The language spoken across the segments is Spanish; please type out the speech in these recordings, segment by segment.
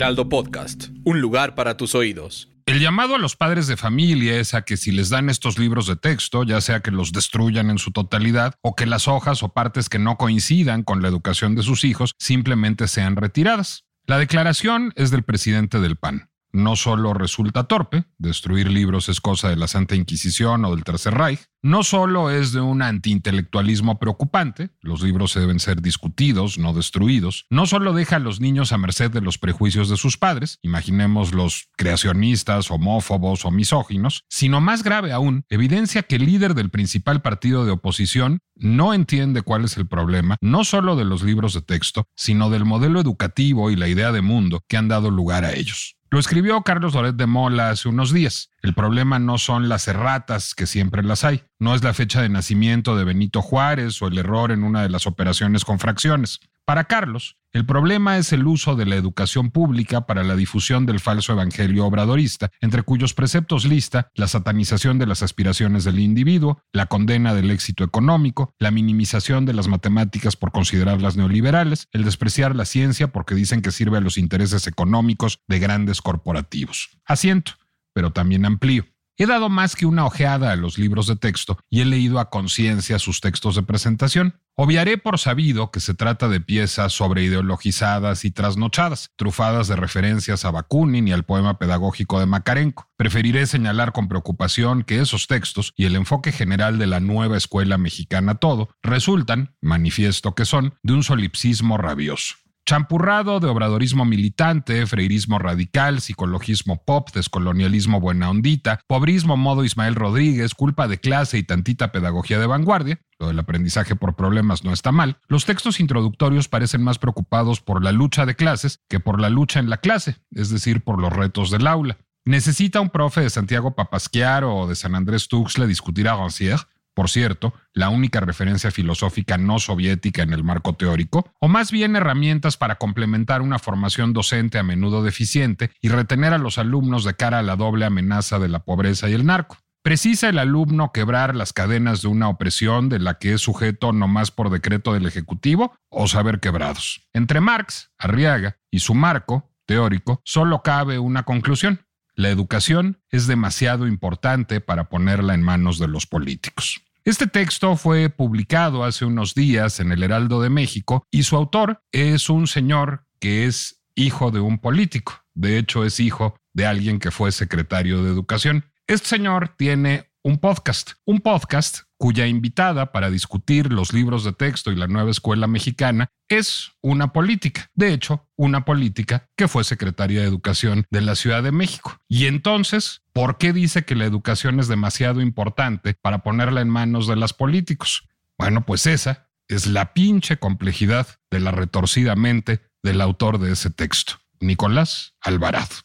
Podcast, un lugar para tus oídos. El llamado a los padres de familia es a que si les dan estos libros de texto, ya sea que los destruyan en su totalidad o que las hojas o partes que no coincidan con la educación de sus hijos simplemente sean retiradas. La declaración es del presidente del PAN no solo resulta torpe, destruir libros es cosa de la Santa Inquisición o del Tercer Reich, no solo es de un antiintelectualismo preocupante, los libros deben ser discutidos, no destruidos, no solo deja a los niños a merced de los prejuicios de sus padres, imaginemos los creacionistas, homófobos o misóginos, sino más grave aún, evidencia que el líder del principal partido de oposición no entiende cuál es el problema, no solo de los libros de texto, sino del modelo educativo y la idea de mundo que han dado lugar a ellos. Lo escribió Carlos Loret de Mola hace unos días. El problema no son las erratas, que siempre las hay. No es la fecha de nacimiento de Benito Juárez o el error en una de las operaciones con fracciones. Para Carlos, el problema es el uso de la educación pública para la difusión del falso evangelio obradorista, entre cuyos preceptos lista la satanización de las aspiraciones del individuo, la condena del éxito económico, la minimización de las matemáticas por considerarlas neoliberales, el despreciar la ciencia porque dicen que sirve a los intereses económicos de grandes corporativos. Asiento, pero también amplío. He dado más que una ojeada a los libros de texto y he leído a conciencia sus textos de presentación. Obviaré por sabido que se trata de piezas sobreideologizadas y trasnochadas, trufadas de referencias a Bakunin y al poema pedagógico de Makarenko. Preferiré señalar con preocupación que esos textos y el enfoque general de la nueva escuela mexicana todo resultan, manifiesto que son, de un solipsismo rabioso. Champurrado de obradorismo militante, freirismo radical, psicologismo pop, descolonialismo buena ondita, pobrismo modo Ismael Rodríguez, culpa de clase y tantita pedagogía de vanguardia, lo del aprendizaje por problemas no está mal, los textos introductorios parecen más preocupados por la lucha de clases que por la lucha en la clase, es decir, por los retos del aula. ¿Necesita un profe de Santiago Papasquiar o de San Andrés Tuxtla discutir a Rancière? Por cierto, la única referencia filosófica no soviética en el marco teórico, o más bien herramientas para complementar una formación docente a menudo deficiente y retener a los alumnos de cara a la doble amenaza de la pobreza y el narco. ¿Precisa el alumno quebrar las cadenas de una opresión de la que es sujeto no más por decreto del Ejecutivo o saber quebrados? Entre Marx, Arriaga y su marco teórico, solo cabe una conclusión. La educación es demasiado importante para ponerla en manos de los políticos. Este texto fue publicado hace unos días en el Heraldo de México y su autor es un señor que es hijo de un político. De hecho, es hijo de alguien que fue secretario de Educación. Este señor tiene un podcast, un podcast cuya invitada para discutir los libros de texto y la nueva escuela mexicana es una política, de hecho, una política que fue secretaria de Educación de la Ciudad de México. Y entonces, ¿por qué dice que la educación es demasiado importante para ponerla en manos de los políticos? Bueno, pues esa es la pinche complejidad de la retorcida mente del autor de ese texto, Nicolás Alvarado.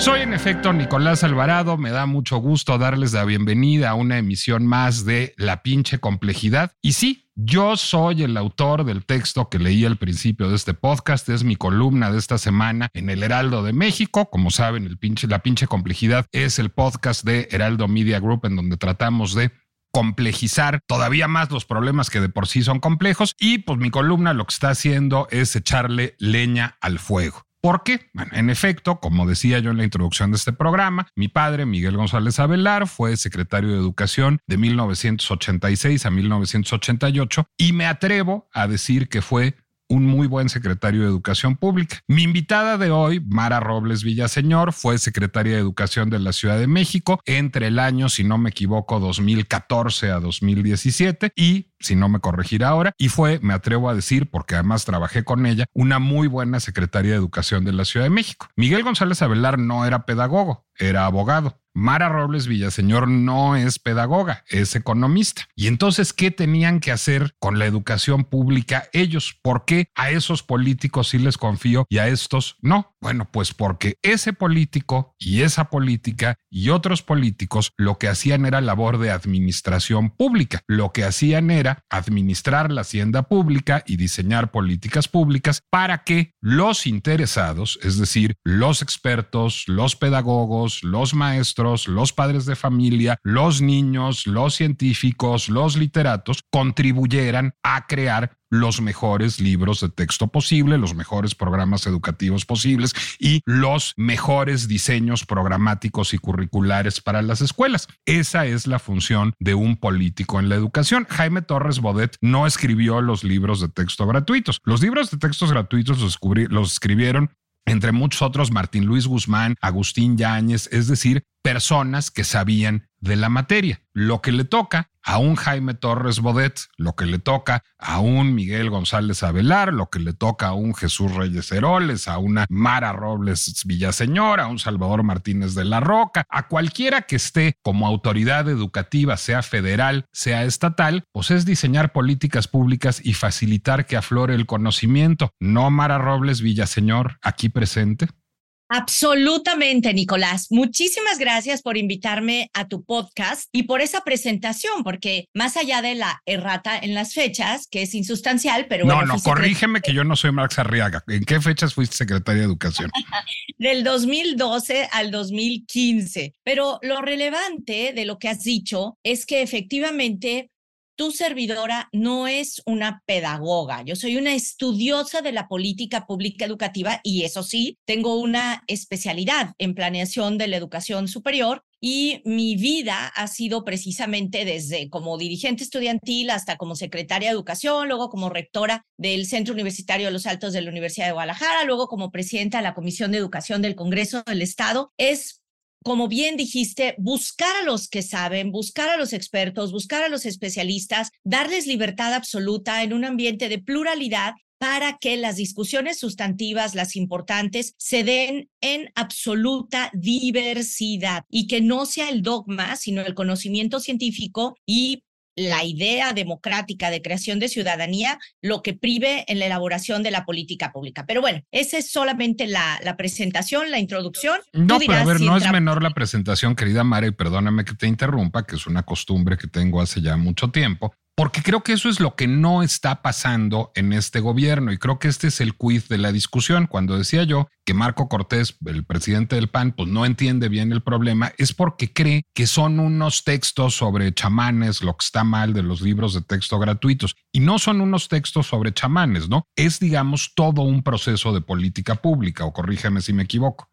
Soy en efecto Nicolás Alvarado, me da mucho gusto darles la bienvenida a una emisión más de La pinche complejidad. Y sí, yo soy el autor del texto que leí al principio de este podcast, es mi columna de esta semana en el Heraldo de México. Como saben, el pinche, La pinche complejidad es el podcast de Heraldo Media Group en donde tratamos de complejizar todavía más los problemas que de por sí son complejos y pues mi columna lo que está haciendo es echarle leña al fuego. ¿Por qué? Bueno, en efecto, como decía yo en la introducción de este programa, mi padre, Miguel González Avelar, fue secretario de Educación de 1986 a 1988 y me atrevo a decir que fue un muy buen secretario de Educación Pública. Mi invitada de hoy, Mara Robles Villaseñor, fue secretaria de Educación de la Ciudad de México entre el año, si no me equivoco, 2014 a 2017 y si no me corregirá ahora, y fue, me atrevo a decir, porque además trabajé con ella, una muy buena secretaria de Educación de la Ciudad de México. Miguel González Avelar no era pedagogo, era abogado. Mara Robles Villaseñor no es pedagoga, es economista. Y entonces, ¿qué tenían que hacer con la educación pública ellos? ¿Por qué a esos políticos sí les confío y a estos no? Bueno, pues porque ese político y esa política y otros políticos lo que hacían era labor de administración pública. Lo que hacían era administrar la hacienda pública y diseñar políticas públicas para que los interesados, es decir, los expertos, los pedagogos, los maestros, los padres de familia, los niños, los científicos, los literatos contribuyeran a crear los mejores libros de texto posible, los mejores programas educativos posibles y los mejores diseños programáticos y curriculares para las escuelas. Esa es la función de un político en la educación. Jaime Torres Bodet no escribió los libros de texto gratuitos. Los libros de textos gratuitos los, los escribieron entre muchos otros Martín Luis Guzmán, Agustín Yáñez, es decir, personas que sabían de la materia. Lo que le toca a un Jaime Torres Bodet, lo que le toca a un Miguel González Avelar, lo que le toca a un Jesús Reyes Heroles, a una Mara Robles Villaseñor, a un Salvador Martínez de la Roca, a cualquiera que esté como autoridad educativa, sea federal, sea estatal, pues es diseñar políticas públicas y facilitar que aflore el conocimiento. No Mara Robles Villaseñor, aquí presente. Absolutamente, Nicolás. Muchísimas gracias por invitarme a tu podcast y por esa presentación, porque más allá de la errata en las fechas, que es insustancial, pero... No, no, corrígeme que yo no soy Max Arriaga. ¿En qué fechas fuiste secretaria de Educación? Del 2012 al 2015. Pero lo relevante de lo que has dicho es que efectivamente tu servidora no es una pedagoga, yo soy una estudiosa de la política pública educativa y eso sí, tengo una especialidad en planeación de la educación superior y mi vida ha sido precisamente desde como dirigente estudiantil hasta como secretaria de educación, luego como rectora del Centro Universitario de los Altos de la Universidad de Guadalajara, luego como presidenta de la Comisión de Educación del Congreso del Estado. Es como bien dijiste, buscar a los que saben, buscar a los expertos, buscar a los especialistas, darles libertad absoluta en un ambiente de pluralidad para que las discusiones sustantivas, las importantes, se den en absoluta diversidad y que no sea el dogma, sino el conocimiento científico y la idea democrática de creación de ciudadanía lo que prive en la elaboración de la política pública. Pero bueno, esa es solamente la, la presentación, la introducción. No, pero a ver, no es menor la presentación, querida Mara, y perdóname que te interrumpa, que es una costumbre que tengo hace ya mucho tiempo, porque creo que eso es lo que no está pasando en este gobierno y creo que este es el quiz de la discusión. Cuando decía yo que Marco Cortés, el presidente del PAN, pues no entiende bien el problema, es porque cree que son unos textos sobre chamanes, lo que está mal de los libros de texto gratuitos. Y no son unos textos sobre chamanes, ¿no? Es, digamos, todo un proceso de política pública, o corrígeme si me equivoco.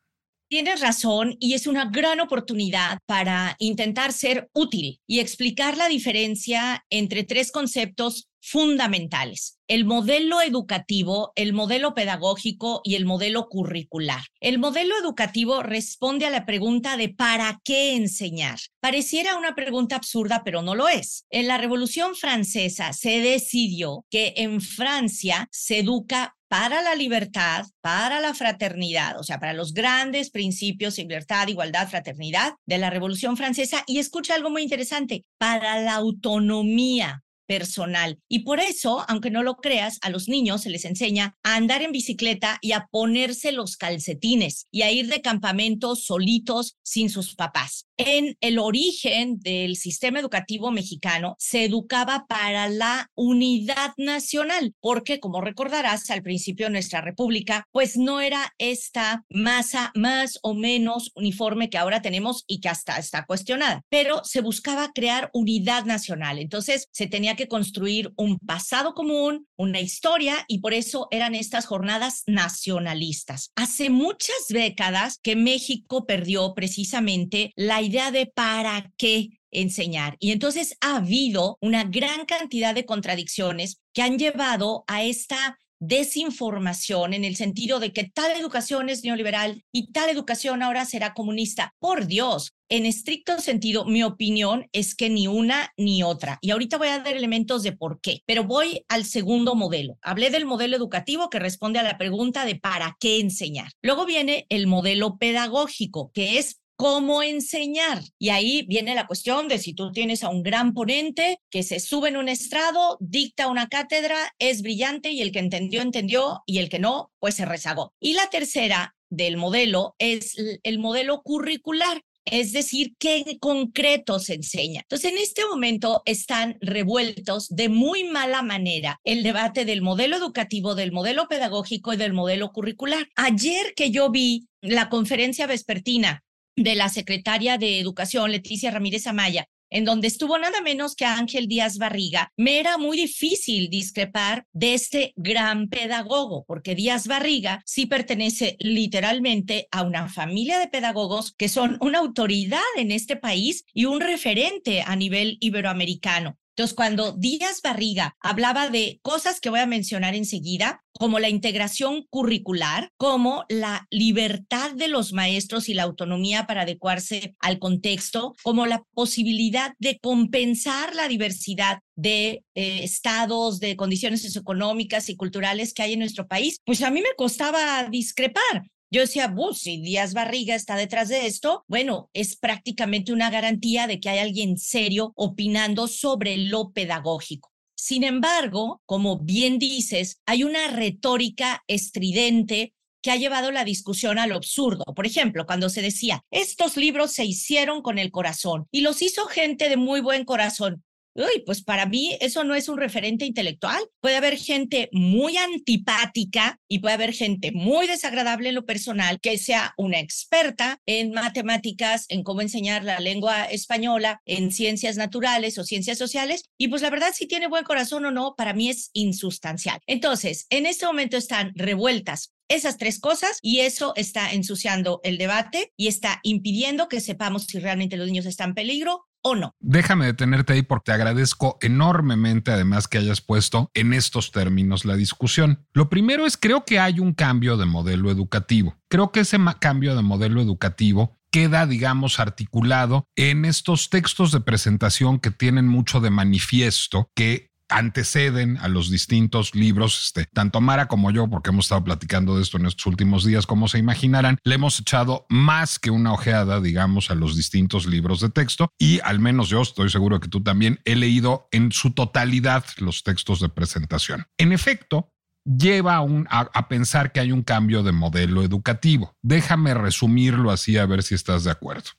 Tienes razón y es una gran oportunidad para intentar ser útil y explicar la diferencia entre tres conceptos fundamentales, el modelo educativo, el modelo pedagógico y el modelo curricular. El modelo educativo responde a la pregunta de ¿para qué enseñar? Pareciera una pregunta absurda, pero no lo es. En la Revolución Francesa se decidió que en Francia se educa para la libertad, para la fraternidad, o sea, para los grandes principios, libertad, igualdad, fraternidad de la Revolución Francesa. Y escucha algo muy interesante, para la autonomía personal. Y por eso, aunque no lo creas, a los niños se les enseña a andar en bicicleta y a ponerse los calcetines y a ir de campamento solitos sin sus papás. En el origen del sistema educativo mexicano se educaba para la unidad nacional, porque como recordarás al principio de nuestra república, pues no era esta masa más o menos uniforme que ahora tenemos y que hasta está cuestionada, pero se buscaba crear unidad nacional. Entonces se tenía que construir un pasado común, una historia, y por eso eran estas jornadas nacionalistas. Hace muchas décadas que México perdió precisamente la idea de para qué enseñar. Y entonces ha habido una gran cantidad de contradicciones que han llevado a esta desinformación en el sentido de que tal educación es neoliberal y tal educación ahora será comunista. Por Dios, en estricto sentido, mi opinión es que ni una ni otra. Y ahorita voy a dar elementos de por qué, pero voy al segundo modelo. Hablé del modelo educativo que responde a la pregunta de para qué enseñar. Luego viene el modelo pedagógico, que es cómo enseñar. Y ahí viene la cuestión de si tú tienes a un gran ponente que se sube en un estrado, dicta una cátedra, es brillante y el que entendió, entendió y el que no, pues se rezagó. Y la tercera del modelo es el modelo curricular, es decir, qué concreto se enseña. Entonces, en este momento están revueltos de muy mala manera el debate del modelo educativo, del modelo pedagógico y del modelo curricular. Ayer que yo vi la conferencia vespertina de la secretaria de Educación, Leticia Ramírez Amaya, en donde estuvo nada menos que Ángel Díaz Barriga, me era muy difícil discrepar de este gran pedagogo, porque Díaz Barriga sí pertenece literalmente a una familia de pedagogos que son una autoridad en este país y un referente a nivel iberoamericano. Entonces, cuando Díaz Barriga hablaba de cosas que voy a mencionar enseguida, como la integración curricular, como la libertad de los maestros y la autonomía para adecuarse al contexto, como la posibilidad de compensar la diversidad de eh, estados, de condiciones socioeconómicas y culturales que hay en nuestro país, pues a mí me costaba discrepar. Yo decía, si Díaz Barriga está detrás de esto, bueno, es prácticamente una garantía de que hay alguien serio opinando sobre lo pedagógico. Sin embargo, como bien dices, hay una retórica estridente que ha llevado la discusión al absurdo. Por ejemplo, cuando se decía, estos libros se hicieron con el corazón y los hizo gente de muy buen corazón. Uy, pues para mí eso no es un referente intelectual. Puede haber gente muy antipática y puede haber gente muy desagradable en lo personal que sea una experta en matemáticas, en cómo enseñar la lengua española, en ciencias naturales o ciencias sociales. Y pues la verdad, si tiene buen corazón o no, para mí es insustancial. Entonces, en este momento están revueltas esas tres cosas y eso está ensuciando el debate y está impidiendo que sepamos si realmente los niños están en peligro o no. Déjame detenerte ahí porque te agradezco enormemente además que hayas puesto en estos términos la discusión. Lo primero es creo que hay un cambio de modelo educativo. Creo que ese cambio de modelo educativo queda, digamos, articulado en estos textos de presentación que tienen mucho de manifiesto, que anteceden a los distintos libros, este, tanto Mara como yo, porque hemos estado platicando de esto en estos últimos días, como se imaginarán, le hemos echado más que una ojeada, digamos, a los distintos libros de texto y al menos yo estoy seguro que tú también he leído en su totalidad los textos de presentación. En efecto, lleva a, pensar que hay un cambio de modelo educativo. Déjame resumirlo así a ver si estás de acuerdo.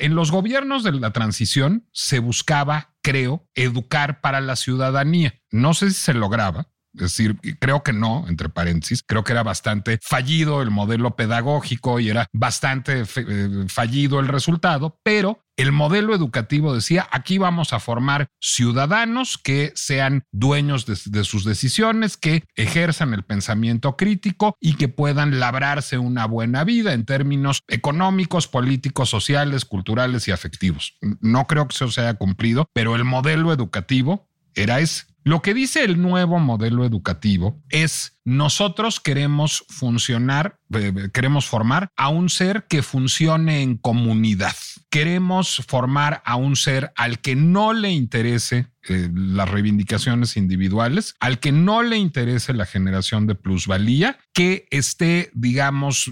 En los gobiernos de la transición se buscaba, creo, educar para la ciudadanía. No sé si se lograba, es decir, creo que no, entre paréntesis, creo que era bastante fallido el modelo pedagógico y era bastante eh, fallido el resultado, pero el modelo educativo decía, aquí vamos a formar ciudadanos que sean dueños de, sus decisiones, que ejerzan el pensamiento crítico y que puedan labrarse una buena vida en términos económicos, políticos, sociales, culturales y afectivos. No creo que eso se haya cumplido, pero el modelo educativo era ese. Lo que dice el nuevo modelo educativo es nosotros queremos funcionar, eh, queremos formar a un ser que funcione en comunidad. Queremos formar a un ser al que no le interese eh, las reivindicaciones individuales, al que no le interese la generación de plusvalía, que esté, digamos,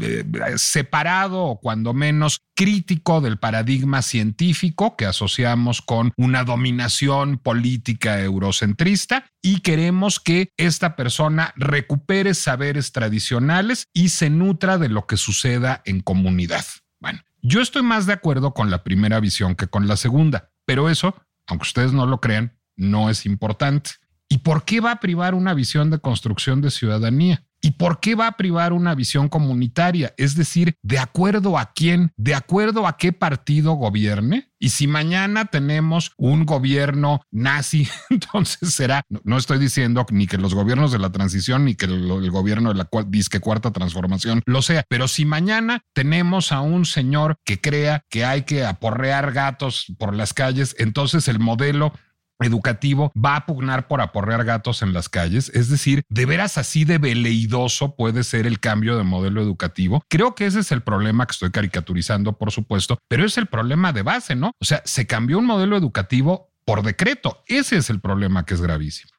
eh, separado o cuando menos crítico del paradigma científico que asociamos con una dominación política eurocentrista y queremos que esta persona recupere saberes tradicionales y se nutra de lo que suceda en comunidad. Bueno, yo estoy más de acuerdo con la primera visión que con la segunda, pero eso aunque ustedes no lo crean, no es importante. ¿Y por qué va a privar una visión de construcción de ciudadanía? ¿Y por qué va a privar una visión comunitaria? Es decir, ¿de acuerdo a quién? ¿De acuerdo a qué partido gobierne? Y si mañana tenemos un gobierno nazi, entonces será, no, estoy diciendo ni que los gobiernos de la transición ni que el, gobierno de la disque cuarta transformación lo sea, pero si mañana tenemos a un señor que crea que hay que aporrear gatos por las calles, entonces el modelo educativo va a pugnar por aporrear gatos en las calles? Es decir, ¿de veras así de veleidoso puede ser el cambio de modelo educativo? Creo que ese es el problema que estoy caricaturizando, por supuesto, pero es el problema de base, ¿no? O sea, se cambió un modelo educativo por decreto. Ese es el problema que es gravísimo.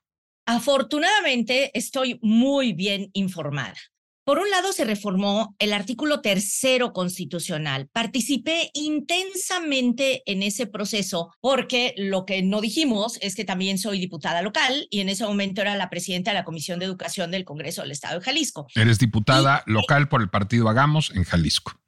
Afortunadamente, estoy muy bien informada. Por un lado, se reformó el artículo tercero constitucional. Participé intensamente en ese proceso porque lo que no dijimos es que también soy diputada local y en ese momento era la presidenta de la Comisión de Educación del Congreso del Estado de Jalisco. Eres diputada local por el partido Hagamos en Jalisco.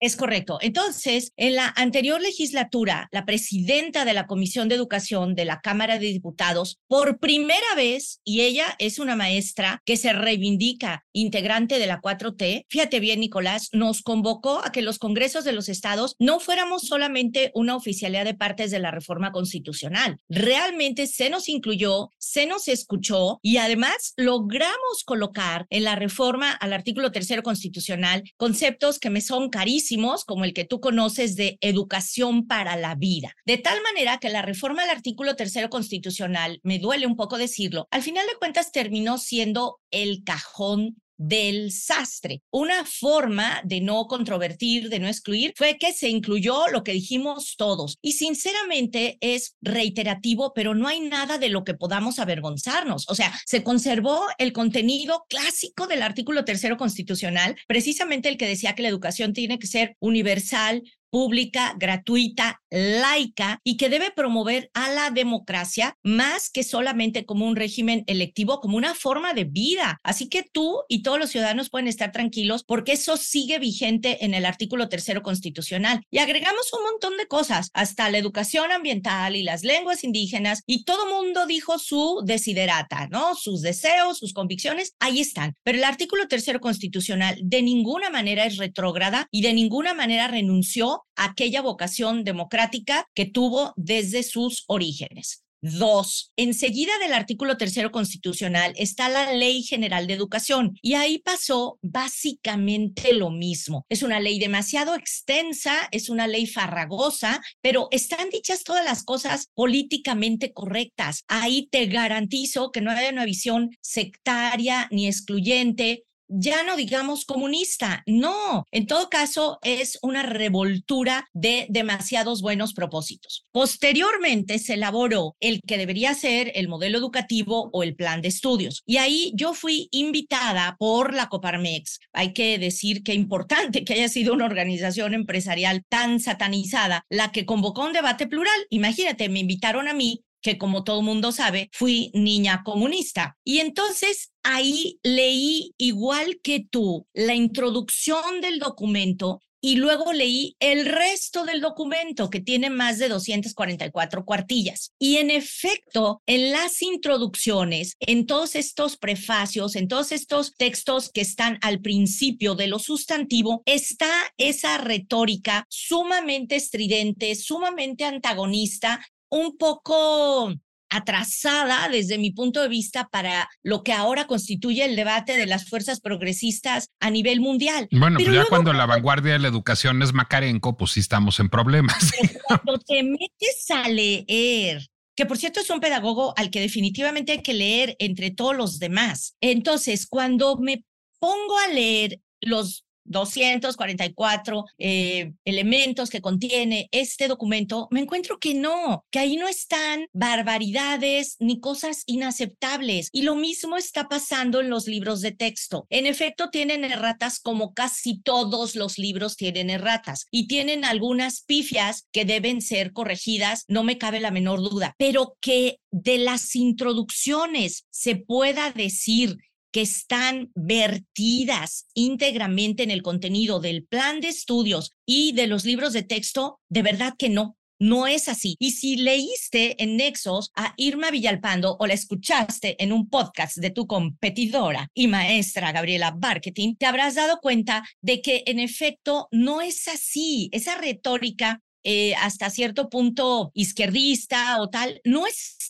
Es correcto. Entonces, en la anterior legislatura, la presidenta de la Comisión de Educación de la Cámara de Diputados, por primera vez, y ella es una maestra que se reivindica integrante de la 4T, fíjate bien, Nicolás, nos convocó a que los congresos de los estados no fuéramos solamente una oficialidad de partes de la reforma constitucional. Realmente se nos incluyó, se nos escuchó y además logramos colocar en la reforma al artículo tercero constitucional conceptos que me son carísimos como el que tú conoces de educación para la vida. De tal manera que la reforma al artículo tercero constitucional, me duele un poco decirlo, al final de cuentas terminó siendo el cajón del sastre. Una forma de no controvertir, de no excluir, fue que se incluyó lo que dijimos todos. Y sinceramente es reiterativo, pero no hay nada de lo que podamos avergonzarnos. O sea, se conservó el contenido clásico del artículo tercero constitucional, precisamente el que decía que la educación tiene que ser universal, pública, gratuita, laica y que debe promover a la democracia más que solamente como un régimen electivo, como una forma de vida. Así que tú y todos los ciudadanos pueden estar tranquilos porque eso sigue vigente en el artículo tercero constitucional. Y agregamos un montón de cosas, hasta la educación ambiental y las lenguas indígenas y todo mundo dijo su desiderata, ¿no? Sus deseos, sus convicciones, ahí están. Pero el artículo tercero constitucional de ninguna manera es retrógrada y de ninguna manera renunció aquella vocación democrática que tuvo desde sus orígenes. Dos, enseguida del artículo tercero constitucional está la Ley General de Educación y ahí pasó básicamente lo mismo. Es una ley demasiado extensa, es una ley farragosa, pero están dichas todas las cosas políticamente correctas. Ahí te garantizo que no hay una visión sectaria ni excluyente ya no digamos comunista, no, en todo caso es una revoltura de demasiados buenos propósitos. Posteriormente se elaboró el que debería ser el modelo educativo o el plan de estudios y ahí yo fui invitada por la Coparmex. Hay que decir que importante que haya sido una organización empresarial tan satanizada la que convocó un debate plural. Imagínate, me invitaron a mí que como todo mundo sabe, fui niña comunista. Y entonces ahí leí igual que tú la introducción del documento y luego leí el resto del documento que tiene más de 244 cuartillas. Y en efecto, en las introducciones, en todos estos prefacios, en todos estos textos que están al principio de lo sustantivo, está esa retórica sumamente estridente, sumamente antagonista un poco atrasada desde mi punto de vista para lo que ahora constituye el debate de las fuerzas progresistas a nivel mundial. Bueno, pues ya cuando la vanguardia de la educación es Macarenco, pues sí estamos en problemas. Cuando te metes a leer que por cierto es un pedagogo al que definitivamente hay que leer entre todos los demás. Entonces, cuando me pongo a leer los 244 eh, elementos que contiene este documento, me encuentro que no, que ahí no están barbaridades ni cosas inaceptables. Y lo mismo está pasando en los libros de texto. En efecto, tienen erratas como casi todos los libros tienen erratas y tienen algunas pifias que deben ser corregidas, no me cabe la menor duda, pero que de las introducciones se pueda decir que están vertidas íntegramente en el contenido del plan de estudios y de los libros de texto, de verdad que no. No es así. Y si leíste en Nexos a Irma Villalpando o la escuchaste en un podcast de tu competidora y maestra Gabriela Marketing, te habrás dado cuenta de que en efecto no es así. Esa retórica eh, hasta cierto punto izquierdista o tal, no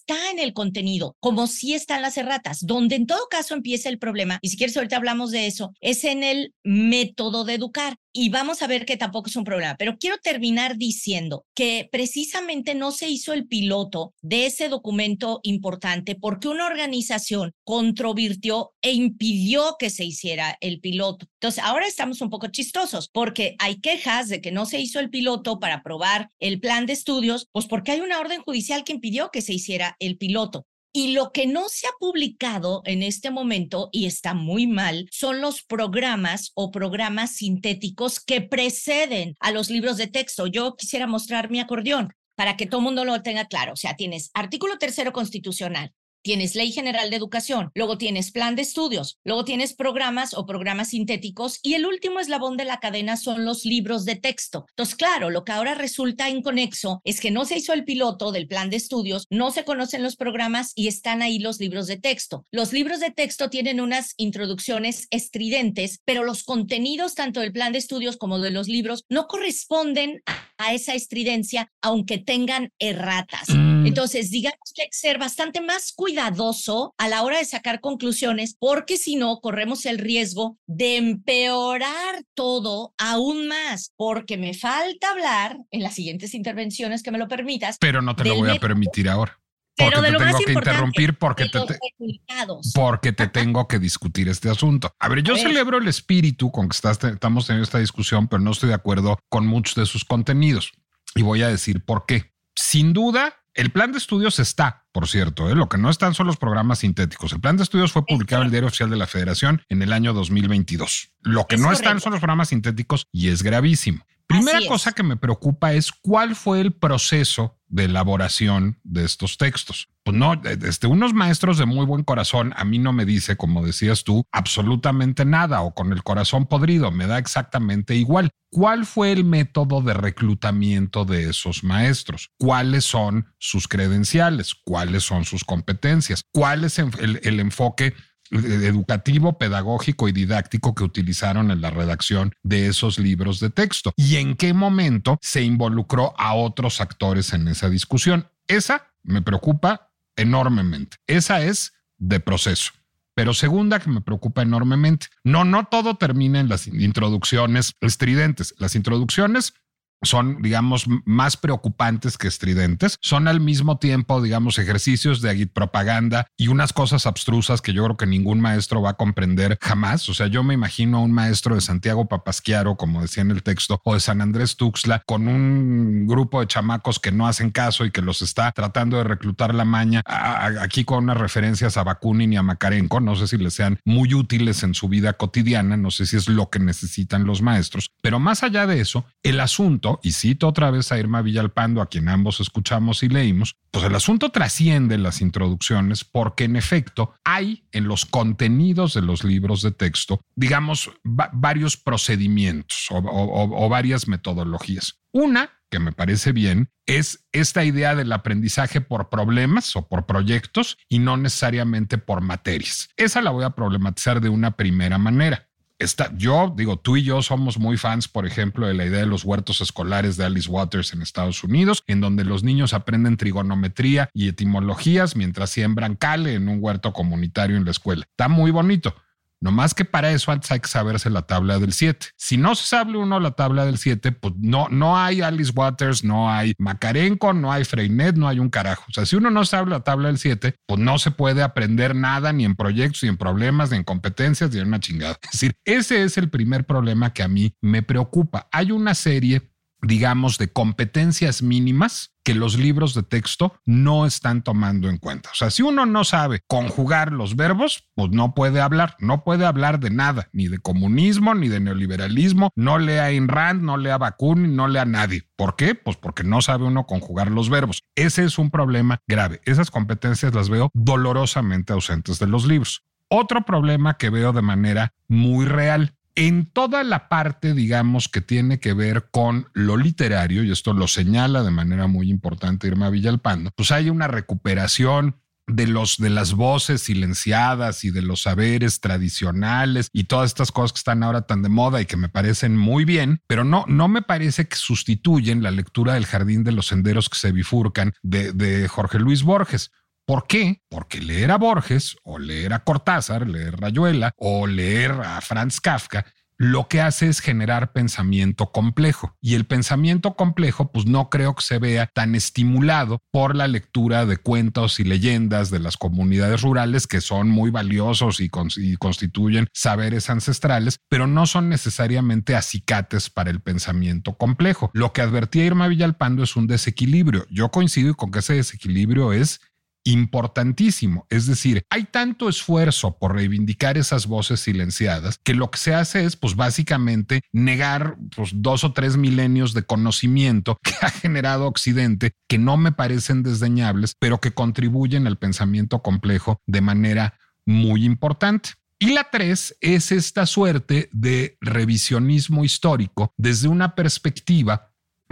está en el contenido, como sí están las erratas, donde en todo caso empieza el problema, y si quieres ahorita hablamos de eso, es en el método de educar. Y vamos a ver que tampoco es un problema, pero quiero terminar diciendo que precisamente no se hizo el piloto de ese documento importante porque una organización controvirtió e impidió que se hiciera el piloto. Entonces, ahora estamos un poco chistosos porque hay quejas de que no se hizo el piloto para aprobar el plan de estudios, pues porque hay una orden judicial que impidió que se hiciera el piloto. Y lo que no se ha publicado en este momento, y está muy mal, son los programas o programas sintéticos que preceden a los libros de texto. Yo quisiera mostrar mi acordeón para que todo el mundo lo tenga claro. O sea, tienes artículo tercero constitucional, tienes Ley General de Educación, luego tienes plan de estudios, luego tienes programas o programas sintéticos y el último eslabón de la cadena son los libros de texto. Entonces, claro, lo que ahora resulta inconexo es que no se hizo el piloto del plan de estudios, no se conocen los programas y están ahí los libros de texto. Los libros de texto tienen unas introducciones estridentes, pero los contenidos tanto del plan de estudios como de los libros no corresponden a esa estridencia, aunque tengan erratas. Entonces, digamos que hay que ser bastante más cuidadoso a la hora de sacar conclusiones, porque si no, corremos el riesgo de empeorar todo aún más, porque me falta hablar en las siguientes intervenciones que me lo permitas. Pero no te lo voy a permitir ahora. Pero de te lo tengo más que interrumpir porque te, porque te tengo que discutir este asunto. A ver, yo celebro el espíritu con que estás, estamos teniendo esta discusión, pero no estoy de acuerdo con muchos de sus contenidos. Y voy a decir por qué. Sin duda, el plan de estudios está, por cierto, ¿eh? lo que no están son los programas sintéticos. El plan de estudios fue publicado en el Diario Oficial de la Federación en el año 2022. Lo que no están son los programas sintéticos y es gravísimo. Primera cosa que me preocupa es cuál fue el proceso de elaboración de estos textos. Pues no, este, unos maestros de muy buen corazón, a mí no me dice, como decías tú, absolutamente nada o con el corazón podrido, me da exactamente igual. ¿Cuál fue el método de reclutamiento de esos maestros? ¿Cuáles son sus credenciales? ¿Cuáles son sus competencias? ¿Cuál es el, el enfoque educativo, pedagógico y didáctico que utilizaron en la redacción de esos libros de texto y en qué momento se involucró a otros actores en esa discusión. Esa me preocupa enormemente. Esa es de proceso. Pero segunda que me preocupa enormemente, no, no todo termina en las introducciones estridentes. Las introducciones son, digamos, más preocupantes que estridentes. Son al mismo tiempo, digamos, ejercicios de propaganda y unas cosas abstrusas que yo creo que ningún maestro va a comprender jamás. O sea, yo me imagino a un maestro de Santiago Papasquiaro, como decía en el texto, o de San Andrés Tuxtla, con un grupo de chamacos que no hacen caso y que los está tratando de reclutar la maña. aquí con unas referencias a Bakunin y a Makarenko. No sé si les sean muy útiles en su vida cotidiana. No sé si es lo que necesitan los maestros. Pero más allá de eso, el asunto y cito otra vez a Irma Villalpando, a quien ambos escuchamos y leímos, pues el asunto trasciende las introducciones porque en efecto hay en los contenidos de los libros de texto, digamos, varios procedimientos o varias metodologías. Una que me parece bien, es esta idea del aprendizaje por problemas o por proyectos y no necesariamente por materias. Esa la voy a problematizar de una primera manera yo digo, tú y yo somos muy fans, por ejemplo, de la idea de los huertos escolares de Alice Waters en Estados Unidos, en donde los niños aprenden trigonometría y etimologías mientras siembran cale en un huerto comunitario en la escuela. Está muy bonito. No más que para eso hay que saberse la tabla del 7. Si no se sabe uno la tabla del 7, pues no, no hay Alice Waters, no hay Macarenco, no hay Freinet, no hay un carajo. O sea, si uno no sabe la tabla del 7, pues no se puede aprender nada ni en proyectos, ni en problemas, ni en competencias, ni en una chingada. Es decir, ese es el primer problema que a mí me preocupa. Hay una serie digamos, de competencias mínimas que los libros de texto no están tomando en cuenta. O sea, si uno no sabe conjugar los verbos, pues no puede hablar, no puede hablar de nada, ni de comunismo, ni de neoliberalismo, no lea Ayn Rand, no lea Bakunin, no lea a nadie. ¿Por qué? Pues porque no sabe uno conjugar los verbos. Ese es un problema grave. Esas competencias las veo dolorosamente ausentes de los libros. Otro problema que veo de manera muy real en toda la parte, digamos, que tiene que ver con lo literario, y esto lo señala de manera muy importante Irma Villalpando, pues hay una recuperación de los de las voces silenciadas y de los saberes tradicionales y todas estas cosas que están ahora tan de moda y que me parecen muy bien, pero no no me parece que sustituyen la lectura del Jardín de los Senderos que se bifurcan de, de Jorge Luis Borges. ¿Por qué? Porque leer a Borges o leer a Cortázar, leer Rayuela o leer a Franz Kafka lo que hace es generar pensamiento complejo. Y el pensamiento complejo, pues no creo que se vea tan estimulado por la lectura de cuentos y leyendas de las comunidades rurales que son muy valiosos y, constituyen saberes ancestrales, pero no son necesariamente acicates para el pensamiento complejo. Lo que advertía Irma Villalpando es un desequilibrio. Yo coincido con que ese desequilibrio es importantísimo. Es decir, hay tanto esfuerzo por reivindicar esas voces silenciadas que lo que se hace es, pues básicamente, negar pues, dos o tres milenios de conocimiento que ha generado Occidente, que no me parecen desdeñables, pero que contribuyen al pensamiento complejo de manera muy importante. Y la tres es esta suerte de revisionismo histórico desde una perspectiva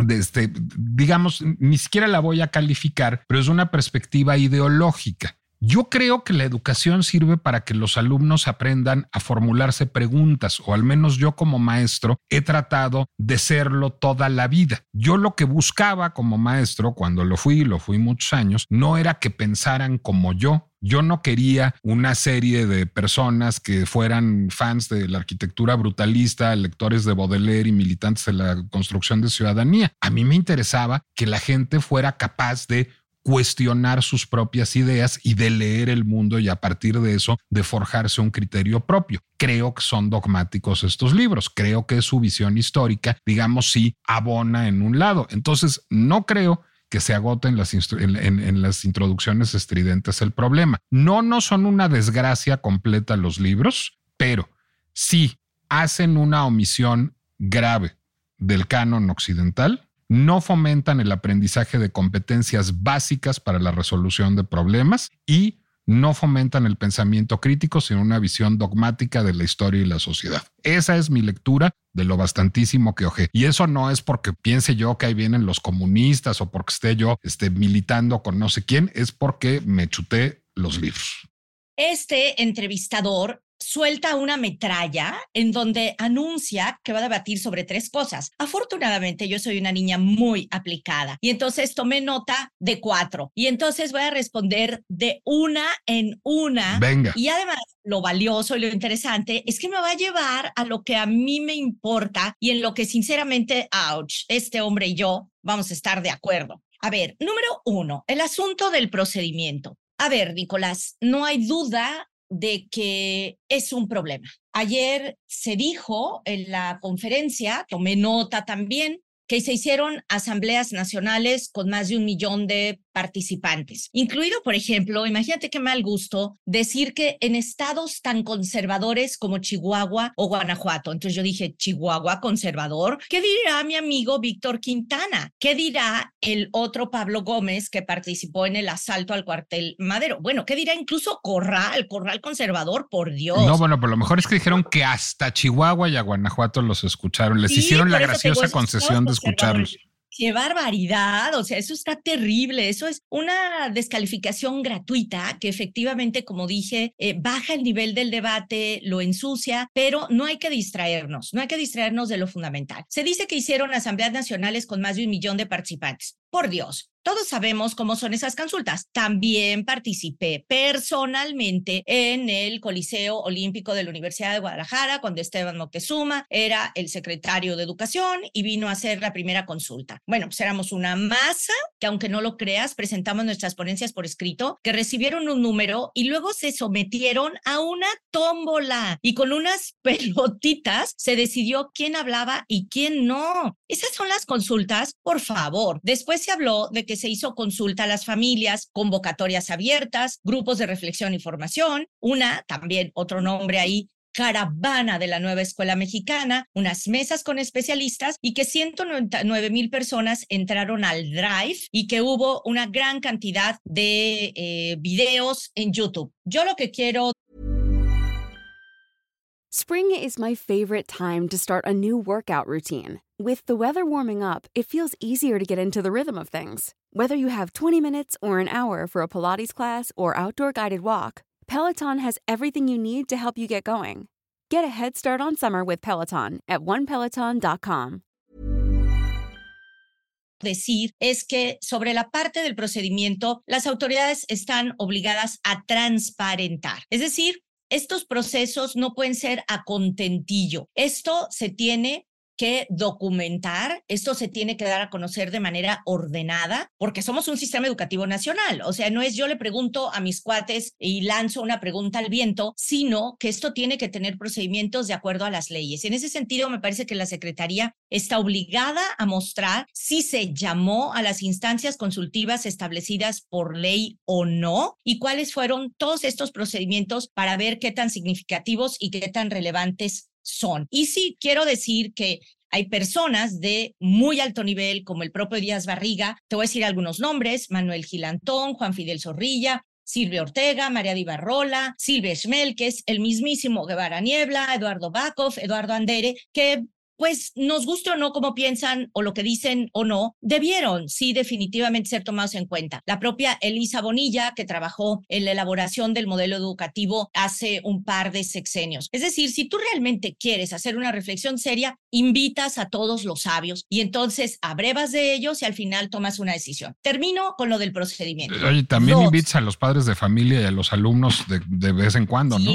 este, digamos, ni siquiera la voy a calificar, pero es una perspectiva ideológica. Yo creo que la educación sirve para que los alumnos aprendan a formularse preguntas, o al menos yo como maestro he tratado de serlo toda la vida. Yo lo que buscaba como maestro, cuando lo fui, lo fui muchos años, no era que pensaran como yo, yo no quería una serie de personas que fueran fans de la arquitectura brutalista, lectores de Baudelaire y militantes de la construcción de ciudadanía. A mí me interesaba que la gente fuera capaz de cuestionar sus propias ideas y de leer el mundo y a partir de eso de forjarse un criterio propio. Creo que son dogmáticos estos libros, creo que su visión histórica, digamos, sí abona en un lado. Entonces, no creo que se agoten las en, las introducciones estridentes el problema. No, no son una desgracia completa los libros, pero sí hacen una omisión grave del canon occidental no fomentan el aprendizaje de competencias básicas para la resolución de problemas y no fomentan el pensamiento crítico, sino una visión dogmática de la historia y la sociedad. Esa es mi lectura de lo bastantísimo que ojé. Y eso no es porque piense yo que ahí vienen los comunistas o porque esté yo esté militando con no sé quién, es porque me chuté los libros. Este entrevistador suelta una metralla en donde anuncia que va a debatir sobre tres cosas. Afortunadamente yo soy una niña muy aplicada y entonces tomé nota de cuatro y entonces voy a responder de una en una. Venga. Y además lo valioso y lo interesante es que me va a llevar a lo que a mí me importa y en lo que sinceramente, ouch, este hombre y yo vamos a estar de acuerdo. A ver, número uno, el asunto del procedimiento. A ver, Nicolás, no hay duda de que es un problema. Ayer se dijo en la conferencia, tomé nota también, que se hicieron asambleas nacionales con más de un millón de participantes, incluido, por ejemplo, imagínate qué mal gusto decir que en estados tan conservadores como Chihuahua o Guanajuato. Entonces yo dije, Chihuahua conservador, ¿qué dirá mi amigo Víctor Quintana? ¿Qué dirá el otro Pablo Gómez que participó en el asalto al cuartel Madero? Bueno, ¿qué dirá incluso Corral, Corral conservador, por Dios? No, bueno, pero lo mejor es que dijeron que hasta Chihuahua y a Guanajuato los escucharon, les hicieron la graciosa concesión de escucharlos. Qué barbaridad, o sea, eso está terrible, eso es una descalificación gratuita que efectivamente, como dije, eh, baja el nivel del debate, lo ensucia, pero no hay que distraernos, no hay que distraernos de lo fundamental. Se dice que hicieron asambleas nacionales con más de un millón de participantes. Por Dios, todos sabemos cómo son esas consultas. También participé personalmente en el Coliseo Olímpico de la Universidad de Guadalajara cuando Esteban Moctezuma era el secretario de Educación y vino a hacer la primera consulta. Bueno, pues éramos una masa que aunque no lo creas, presentamos nuestras ponencias por escrito, que recibieron un número y luego se sometieron a una tómbola y con unas pelotitas se decidió quién hablaba y quién no. Esas son las consultas, por favor. Después se habló de que se hizo consulta a las familias, convocatorias abiertas, grupos de reflexión y formación, una, también otro nombre ahí, caravana de la nueva escuela mexicana, unas mesas con especialistas y que 199 mil personas entraron al Drive y que hubo una gran cantidad de eh, videos en YouTube. Yo lo que quiero... Spring is my favorite time to start a new workout routine. With the weather warming up, it feels easier to get into the rhythm of things. Whether you have 20 minutes or an hour for a Pilates class or outdoor guided walk, Peloton has everything you need to help you get going. Get a head start on summer with Peloton at onepeloton.com. Decir es que sobre la parte del procedimiento, las autoridades están obligadas a transparentar. Es decir, estos procesos no pueden ser a contentillo. Esto se tiene que documentar, esto se tiene que dar a conocer de manera ordenada, porque somos un sistema educativo nacional. O sea, no es yo le pregunto a mis cuates y lanzo una pregunta al viento, sino que esto tiene que tener procedimientos de acuerdo a las leyes. En ese sentido, me parece que la Secretaría está obligada a mostrar si se llamó a las instancias consultivas establecidas por ley o no y cuáles fueron todos estos procedimientos para ver qué tan significativos y qué tan relevantes son. Y sí, quiero decir que hay personas de muy alto nivel, como el propio Díaz Barriga, te voy a decir algunos nombres, Manuel Gilantón, Juan Fidel Zorrilla, Silvia Ortega, María Dibarrola, Silvia Schmelkes, el mismísimo Guevara Niebla, Eduardo Bakov, Eduardo Andere, que pues nos guste o no como piensan o lo que dicen o no, debieron sí definitivamente ser tomados en cuenta. La propia Elisa Bonilla, que trabajó en la elaboración del modelo educativo hace un par de sexenios. Es decir, si tú realmente quieres hacer una reflexión seria, invitas a todos los sabios y entonces abrevas de ellos y al final tomas una decisión. Termino con lo del procedimiento. Oye, también invitas a los padres de familia y a los alumnos de, de vez en cuando, ¿no?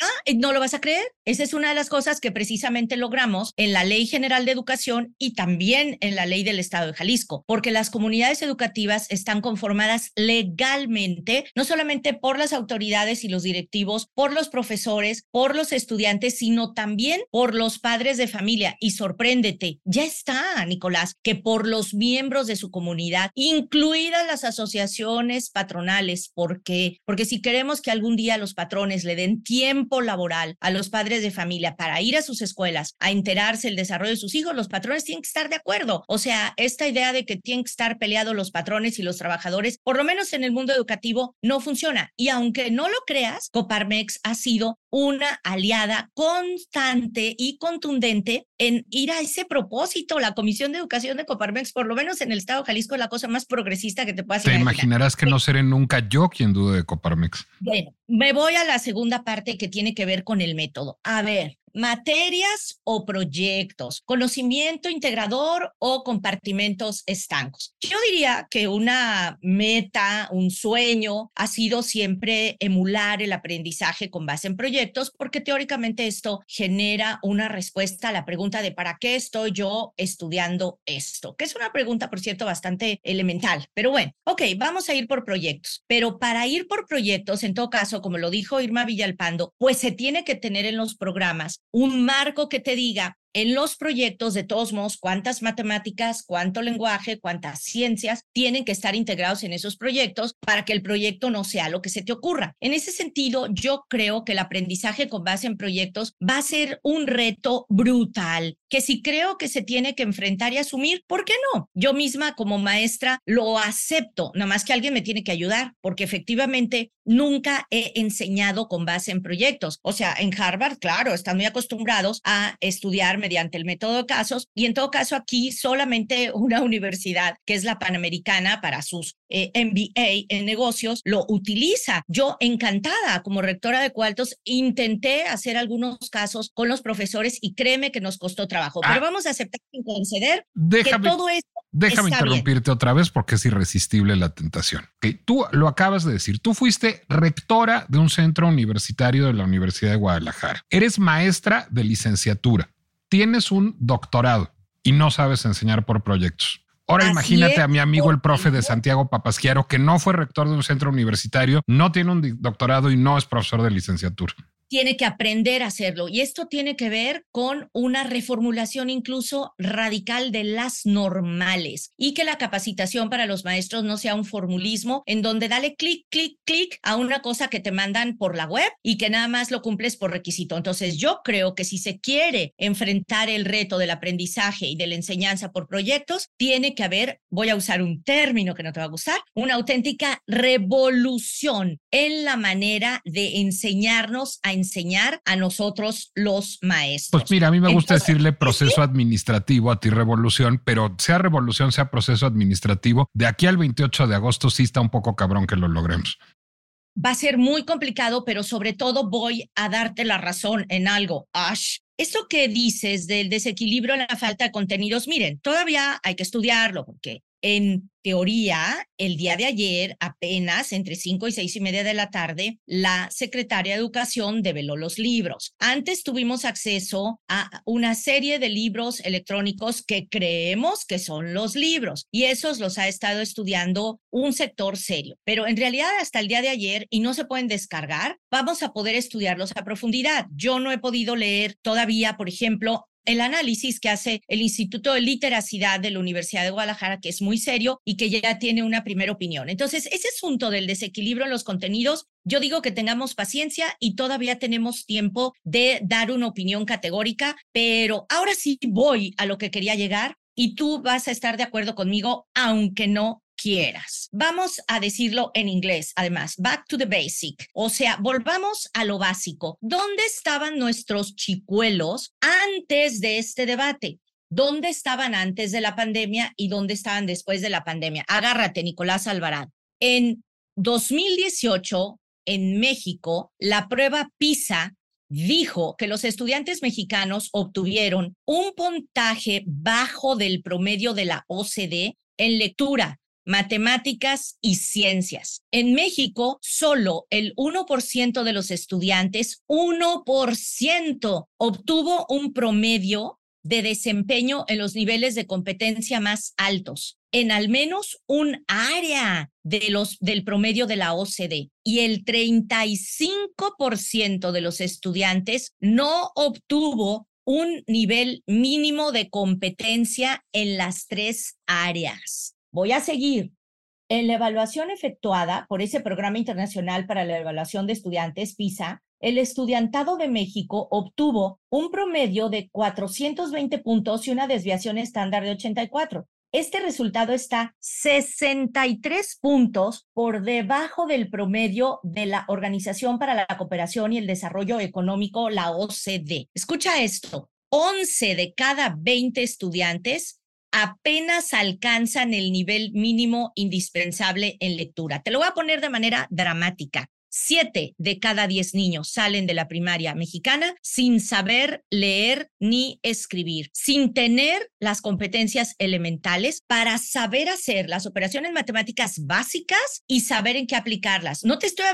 Ah, ¿no lo vas a creer? Esa es una de las cosas que precisamente logramos en la Ley General de Educación y también en la Ley del Estado de Jalisco, porque las comunidades educativas están conformadas legalmente, no solamente por las autoridades y los directivos, por los profesores, por los estudiantes, sino también por los padres de familia. Y sorpréndete, ya está, Nicolás, que por los miembros de su comunidad, incluidas las asociaciones patronales. ¿Por? Porque si queremos que algún día los patrones le den tiempo, laboral a los padres de familia para ir a sus escuelas a enterarse el desarrollo de sus hijos, los patrones tienen que estar de acuerdo. O sea, esta idea de que tienen que estar peleados los patrones y los trabajadores, por lo menos en el mundo educativo, no funciona. Y aunque no lo creas, Coparmex ha sido una aliada constante y contundente en ir a ese propósito. La Comisión de Educación de Coparmex, por lo menos en el Estado de Jalisco, es la cosa más progresista que te puedas Te imaginarás que no seré nunca yo quien dude de Coparmex. Bueno, me voy a la segunda parte que tiene que ver con el método. A ver, materias o proyectos, conocimiento integrador o compartimentos estancos. Yo diría que una meta, un sueño ha sido siempre emular el aprendizaje con base en proyectos porque teóricamente esto genera una respuesta a la pregunta de ¿para qué estoy yo estudiando esto? Que es una pregunta, por cierto, bastante elemental. Pero bueno, ok, vamos a ir por proyectos. Pero para ir por proyectos, en todo caso, como lo dijo Irma Villalpando, pues se tiene que tener en los programas un marco que te diga en los proyectos, de todos modos, cuántas matemáticas, cuánto lenguaje, cuántas ciencias tienen que estar integrados en esos proyectos para que el proyecto no sea lo que se te ocurra. En ese sentido, yo creo que el aprendizaje con base en proyectos va a ser un reto brutal, que si creo que se tiene que enfrentar y asumir, ¿por qué no? Yo misma como maestra lo acepto, nada más que alguien me tiene que ayudar, porque efectivamente nunca he enseñado con base en proyectos. O sea, en Harvard, claro, están muy acostumbrados a estudiar mediante el método de casos y en todo caso aquí solamente una universidad que es la Panamericana para sus eh, MBA en negocios lo utiliza. Yo encantada como rectora de Cualtos intenté hacer algunos casos con los profesores y créeme que nos costó trabajo, pero ah. vamos a aceptar sin conceder que todo esto Déjame interrumpirte otra vez porque es irresistible la tentación. Que tú lo acabas de decir, tú fuiste rectora de un centro universitario de la Universidad de Guadalajara. Eres maestra de licenciatura tienes un doctorado y no sabes enseñar por proyectos. Ahora imagínate a mi amigo el profe de Santiago Papasquiaro, que no fue rector de un centro universitario, no tiene un doctorado y no es profesor de licenciatura tiene que aprender a hacerlo. Y esto tiene que ver con una reformulación incluso radical de las normales y que la capacitación para los maestros no sea un formulismo en donde dale clic, clic, clic a una cosa que te mandan por la web y que nada más lo cumples por requisito. Entonces yo creo que si se quiere enfrentar el reto del aprendizaje y de la enseñanza por proyectos, tiene que haber, voy a usar un término que no te va a gustar, una auténtica revolución en la manera de enseñarnos a enseñar a nosotros los maestros. Pues mira, a mí me gusta decirle proceso administrativo a ti revolución, pero sea revolución, sea proceso administrativo, de aquí al 28 de agosto sí está un poco cabrón que lo logremos. Va a ser muy complicado, pero sobre todo voy a darte la razón en algo, Ash. Eso que dices del desequilibrio en la falta de contenidos, miren, todavía hay que estudiarlo porque en teoría, el día de ayer, apenas entre 5 y seis y media de la tarde, la secretaria de Educación develó los libros. Antes tuvimos acceso a una serie de libros electrónicos que creemos que son los libros y esos los ha estado estudiando un sector serio. Pero en realidad, hasta el día de ayer, y no se pueden descargar, vamos a poder estudiarlos a profundidad. Yo no he podido leer todavía, por ejemplo, el análisis que hace el Instituto de Literacidad de la Universidad de Guadalajara, que es muy serio y que ya tiene una primera opinión. Entonces, ese asunto del desequilibrio en los contenidos, yo digo que tengamos paciencia y todavía tenemos tiempo de dar una opinión categórica, pero ahora sí voy a lo que quería llegar y tú vas a estar de acuerdo conmigo, aunque no quieras. Vamos a decirlo en inglés, además, back to the basic, o sea, volvamos a lo básico. ¿Dónde estaban nuestros chicuelos antes de este debate? ¿Dónde estaban antes de la pandemia y dónde estaban después de la pandemia? Agárrate, Nicolás Alvarado. En 2018, en México, la prueba PISA dijo que los estudiantes mexicanos obtuvieron un puntaje bajo del promedio de la OCDE en lectura, matemáticas y ciencias. En México, solo el 1% de los estudiantes, 1%, obtuvo un promedio de desempeño en los niveles de competencia más altos en al menos un área de los, del promedio de la OCDE y el 35% de los estudiantes no obtuvo un nivel mínimo de competencia en las tres áreas. Voy a seguir. En la evaluación efectuada por ese Programa Internacional para la Evaluación de Estudiantes, PISA, el estudiantado de México obtuvo un promedio de 420 puntos y una desviación estándar de 84. Este resultado está 63 puntos por debajo del promedio de la Organización para la Cooperación y el Desarrollo Económico, la OCDE. Escucha esto, 11 de cada 20 estudiantes apenas alcanzan el nivel mínimo indispensable en lectura. Te lo voy a poner de manera dramática. Siete de cada diez niños salen de la primaria mexicana sin saber leer ni escribir, sin tener las competencias elementales para saber hacer las operaciones matemáticas básicas y saber en qué aplicarlas. No te estoy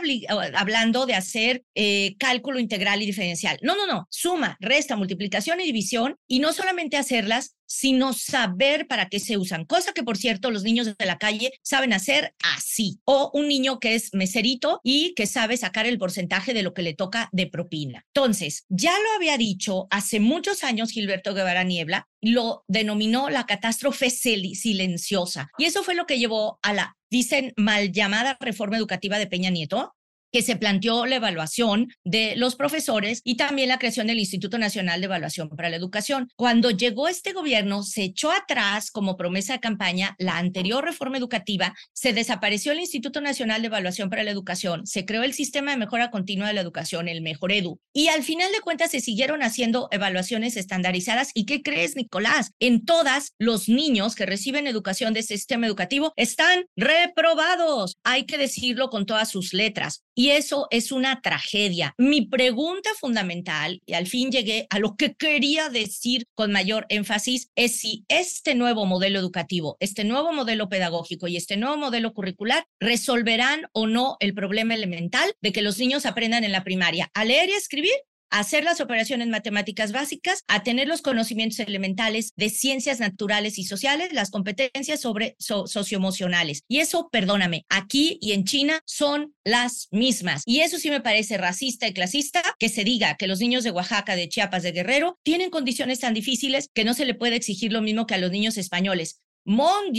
hablando de hacer eh, cálculo integral y diferencial. No, no, no. Suma, resta, multiplicación y división y no solamente hacerlas, sino saber para qué se usan. Cosa que, por cierto, los niños de la calle saben hacer así. O un niño que es meserito y que sabe sacar el porcentaje de lo que le toca de propina. Entonces, ya lo había dicho hace muchos años Gilberto Guevara Niebla, lo denominó la catástrofe silenciosa. Y eso fue lo que llevó a la dicen mal llamada reforma educativa de Peña Nieto, que se planteó la evaluación de los profesores y también la creación del Instituto Nacional de Evaluación para la Educación. Cuando llegó este gobierno, se echó atrás como promesa de campaña la anterior reforma educativa, se desapareció el Instituto Nacional de Evaluación para la Educación, se creó el Sistema de Mejora Continua de la Educación, el Mejor Edu, y al final de cuentas se siguieron haciendo evaluaciones estandarizadas. ¿Y qué crees, Nicolás? En todas, los niños que reciben educación de este sistema educativo están reprobados. Hay que decirlo con todas sus letras. Eso es una tragedia. Mi pregunta fundamental, y al fin llegué a lo que quería decir con mayor énfasis, es si este nuevo modelo educativo, este nuevo modelo pedagógico y este nuevo modelo curricular resolverán o no el problema elemental de que los niños aprendan en la primaria a leer y escribir hacer las operaciones matemáticas básicas, a tener los conocimientos elementales de ciencias naturales y sociales, las competencias sobre socioemocionales. Y eso, perdóname, aquí y en China son las mismas. Y eso sí me parece racista y clasista que se diga que los niños de Oaxaca, de Chiapas, de Guerrero tienen condiciones tan difíciles que no se le puede exigir lo mismo que a los niños españoles. Mon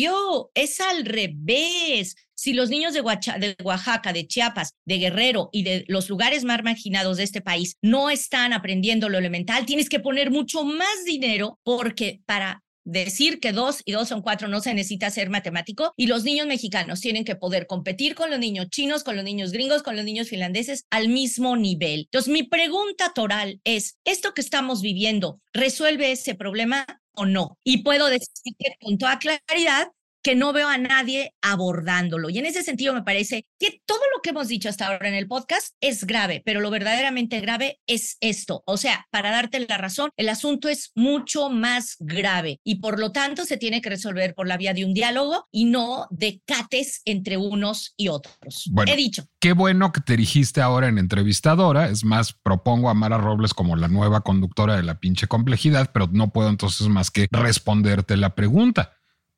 es al revés. Si los niños de, Oaxaca, de Chiapas, de Guerrero y de los lugares más marginados de este país no están aprendiendo lo elemental, tienes que poner mucho más dinero porque para decir que dos y dos son cuatro no se necesita ser matemático y los niños mexicanos tienen que poder competir con los niños chinos, con los niños gringos, con los niños finlandeses al mismo nivel. Entonces, mi pregunta toral es, ¿esto que estamos viviendo resuelve ese problema? o no. Y puedo decir que con toda claridad que no veo a nadie abordándolo. Y en ese sentido me parece que todo lo que hemos dicho hasta ahora en el podcast es grave, pero lo verdaderamente grave es esto. O sea, para darte la razón, el asunto es mucho más grave y por lo tanto se tiene que resolver por la vía de un diálogo y no de cates entre unos y otros. Bueno, He dicho. Qué bueno que te dirigiste ahora en entrevistadora. Es más, propongo a Mara Robles como la nueva conductora de la pinche complejidad, pero no puedo entonces más que responderte la pregunta.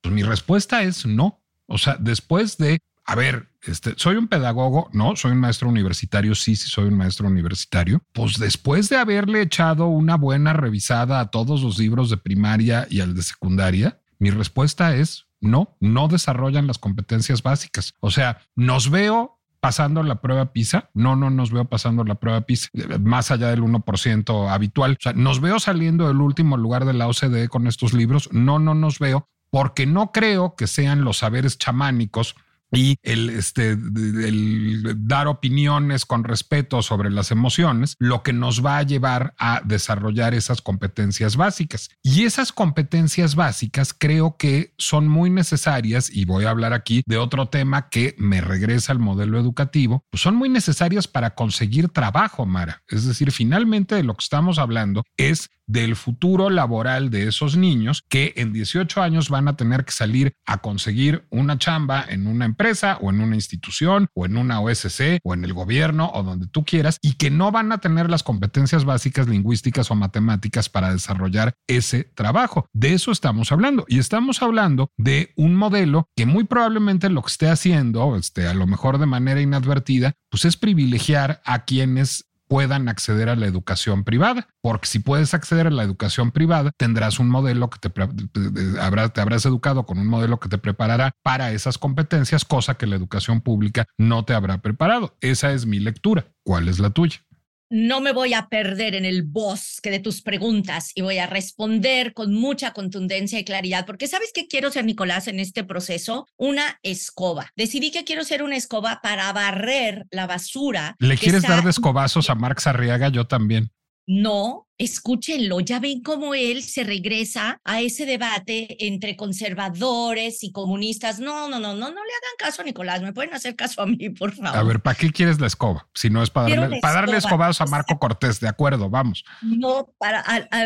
Pues mi respuesta es no. O sea, después de, a ver, este, soy un pedagogo, no, soy un maestro universitario, sí, sí, soy un maestro universitario. Pues después de haberle echado una buena revisada a todos los libros de primaria y al de secundaria, mi respuesta es no, no desarrollan las competencias básicas. O sea, nos veo pasando la prueba PISA. No, no nos veo pasando la prueba PISA más allá del 1% habitual. O sea, nos veo saliendo del último lugar de la OCDE con estos libros. No, no nos veo porque no creo que sean los saberes chamánicos y el, este, el dar opiniones con respeto sobre las emociones, lo que nos va a llevar a desarrollar esas competencias básicas. Y esas competencias básicas creo que son muy necesarias, y voy a hablar aquí de otro tema que me regresa al modelo educativo, pues son muy necesarias para conseguir trabajo, Mara. Es decir, finalmente de lo que estamos hablando es del futuro laboral de esos niños que en 18 años van a tener que salir a conseguir una chamba en una empresa o en una institución o en una OSC o en el gobierno o donde tú quieras y que no van a tener las competencias básicas lingüísticas o matemáticas para desarrollar ese trabajo. De eso estamos hablando y estamos hablando de un modelo que muy probablemente lo que esté haciendo, este, a lo mejor de manera inadvertida, pues es privilegiar a quienes puedan acceder a la educación privada, porque si puedes acceder a la educación privada, tendrás un modelo que te, te habrás educado con un modelo que te preparará para esas competencias, cosa que la educación pública no te habrá preparado. Esa es mi lectura. ¿Cuál es la tuya? No me voy a perder en el bosque de tus preguntas y voy a responder con mucha contundencia y claridad, porque ¿sabes qué quiero ser, Nicolás, en este proceso? Una escoba. Decidí que quiero ser una escoba para barrer la basura. ¿Le quieres dar de escobazos a Marx Arriaga? Yo también. No, escúchenlo, ya ven cómo él se regresa a ese debate entre conservadores y comunistas. No, no, no, no, no le hagan caso a Nicolás, me pueden hacer caso a mí, por favor. A ver, ¿para qué quieres la escoba? Si no es para darle, para darle escobazos a Marco Cortés, de acuerdo, vamos. No, para,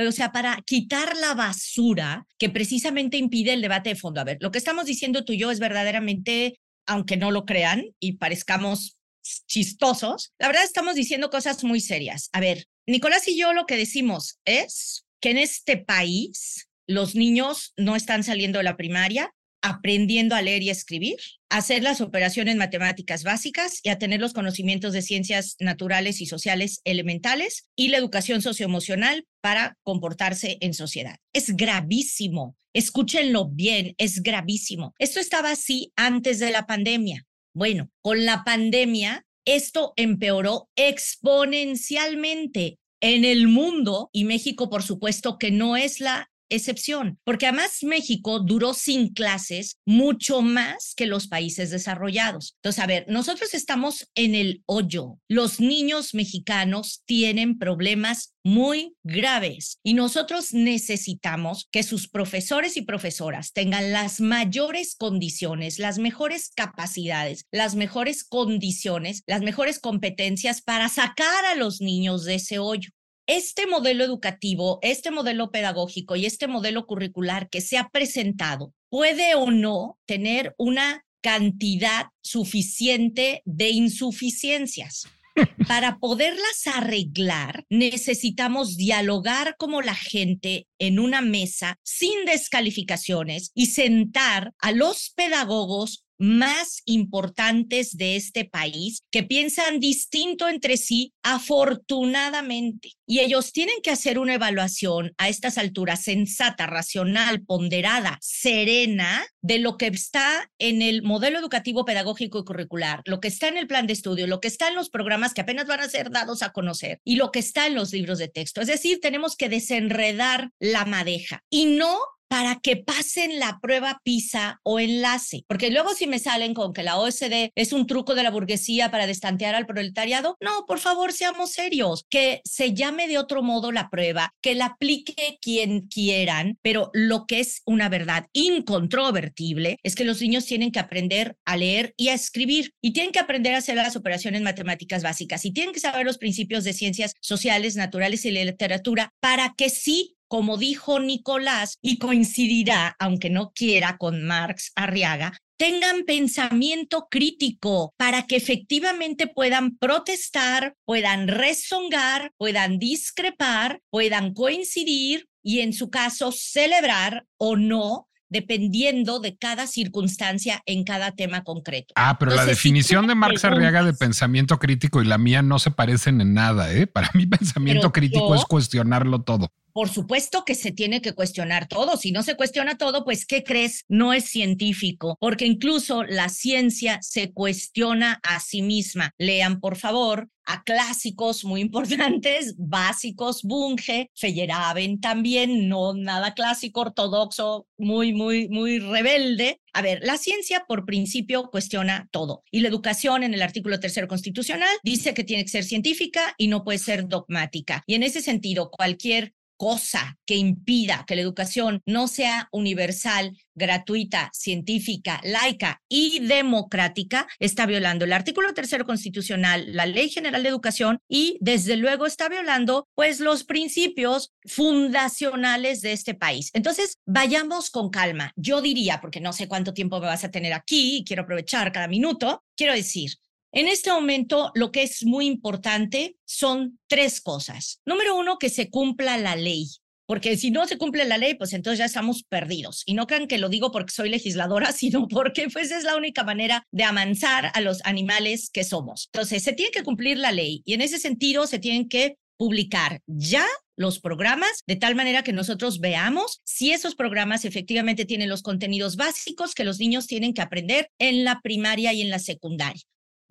o sea, para quitar la basura que precisamente impide el debate de fondo. A ver, lo que estamos diciendo tú y yo es verdaderamente, aunque no lo crean y parezcamos chistosos, la verdad estamos diciendo cosas muy serias. A ver, Nicolás y yo lo que decimos es que en este país los niños no están saliendo de la primaria aprendiendo a leer y escribir, hacer las operaciones matemáticas básicas y a tener los conocimientos de ciencias naturales y sociales elementales y la educación socioemocional para comportarse en sociedad. Es gravísimo. Escúchenlo bien, es gravísimo. Esto estaba así antes de la pandemia. Bueno, con la pandemia, esto empeoró exponencialmente en el mundo y México, por supuesto, que no es la excepción, porque además México duró sin clases mucho más que los países desarrollados. Entonces, a ver, nosotros estamos en el hoyo. Los niños mexicanos tienen problemas muy graves y nosotros necesitamos que sus profesores y profesoras tengan las mayores condiciones, las mejores capacidades, las mejores condiciones, las mejores competencias para sacar a los niños de ese hoyo este modelo educativo, este modelo pedagógico y este modelo curricular que se ha presentado puede o no tener una cantidad suficiente de insuficiencias. Para poderlas arreglar, necesitamos dialogar como la gente en una mesa sin descalificaciones y sentar a los pedagogos más importantes de este país que piensan distinto entre sí, afortunadamente. Y ellos tienen que hacer una evaluación a estas alturas sensata, racional, ponderada, serena, de lo que está en el modelo educativo, pedagógico y curricular, lo que está en el plan de estudio, lo que está en los programas que apenas van a ser dados a conocer y lo que está en los libros de texto. Es decir, tenemos que desenredar la madeja y no para que pasen la prueba PISA o enlace. Porque luego si me salen con que la OSD es un truco de la burguesía para destantear al proletariado, no, por favor, seamos serios, que se llame de otro modo la prueba, que la aplique quien quieran, pero lo que es una verdad incontrovertible es que los niños tienen que aprender a leer y a escribir y tienen que aprender a hacer las operaciones matemáticas básicas y tienen que saber los principios de ciencias sociales, naturales y literatura para que sí como dijo Nicolás, y coincidirá, aunque no quiera, con Marx Arriaga, tengan pensamiento crítico para que efectivamente puedan protestar, puedan rezongar, puedan discrepar, puedan coincidir y en su caso celebrar o no dependiendo de cada circunstancia en cada tema concreto. Ah, pero la definición de Marx Arriaga de pensamiento crítico y la mía no se parecen en nada, ¿eh? Para mí pensamiento crítico es cuestionarlo todo. Por supuesto que se tiene que cuestionar todo. Si no se cuestiona todo, pues ¿qué crees? No es científico, porque incluso la ciencia se cuestiona a sí misma. Lean, por favor, a clásicos muy importantes, básicos, Bunge, Feyerabend también, no nada clásico, ortodoxo, muy, muy, muy rebelde. A ver, la ciencia por principio cuestiona todo y la educación en el artículo tercero constitucional dice que tiene que ser científica y no puede ser dogmática. Y en ese sentido, cualquier cosa que impida que la educación no sea universal, gratuita, científica, laica y democrática, está violando el artículo tercero constitucional, la Ley General de Educación y desde luego está violando pues los principios fundacionales de este país. Entonces, vayamos con calma. Yo diría, porque no sé cuánto tiempo me vas a tener aquí y quiero aprovechar cada minuto, quiero decir, en este momento, lo que es muy importante son tres cosas. Número uno, que se cumpla la ley. Porque si no se cumple la ley, pues entonces ya estamos perdidos. Y no crean que lo digo porque soy legisladora, sino porque pues es la única manera de amansar a los animales que somos. Entonces, se tiene que cumplir la ley y en ese sentido se tienen que publicar ya los programas de tal manera que nosotros veamos si esos programas efectivamente tienen los contenidos básicos que los niños tienen que aprender en la primaria y en la secundaria.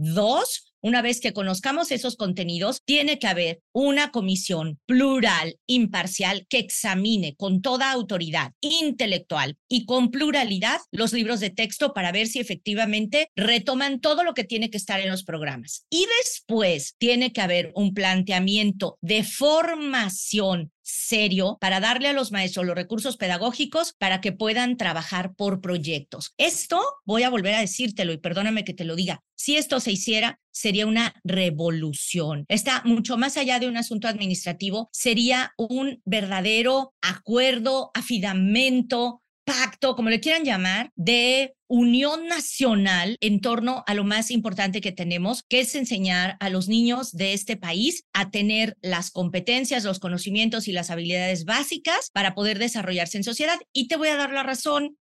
Dos, una vez que conozcamos esos contenidos, tiene que haber una comisión plural, imparcial, que examine con toda autoridad intelectual y con pluralidad los libros de texto para ver si efectivamente retoman todo lo que tiene que estar en los programas. Y después tiene que haber un planteamiento de formación serio para darle a los maestros los recursos pedagógicos para que puedan trabajar por proyectos. Esto, voy a volver a decírtelo y perdóname que te lo diga, si esto se hiciera, sería una revolución. Está mucho más allá de un asunto administrativo, sería un verdadero acuerdo, afidamento, pacto, como le quieran llamar, de unión nacional en torno a lo más importante que tenemos, que es enseñar a los niños de este país a tener las competencias, los conocimientos y las habilidades básicas para poder desarrollarse en sociedad. Y te voy a dar la razón,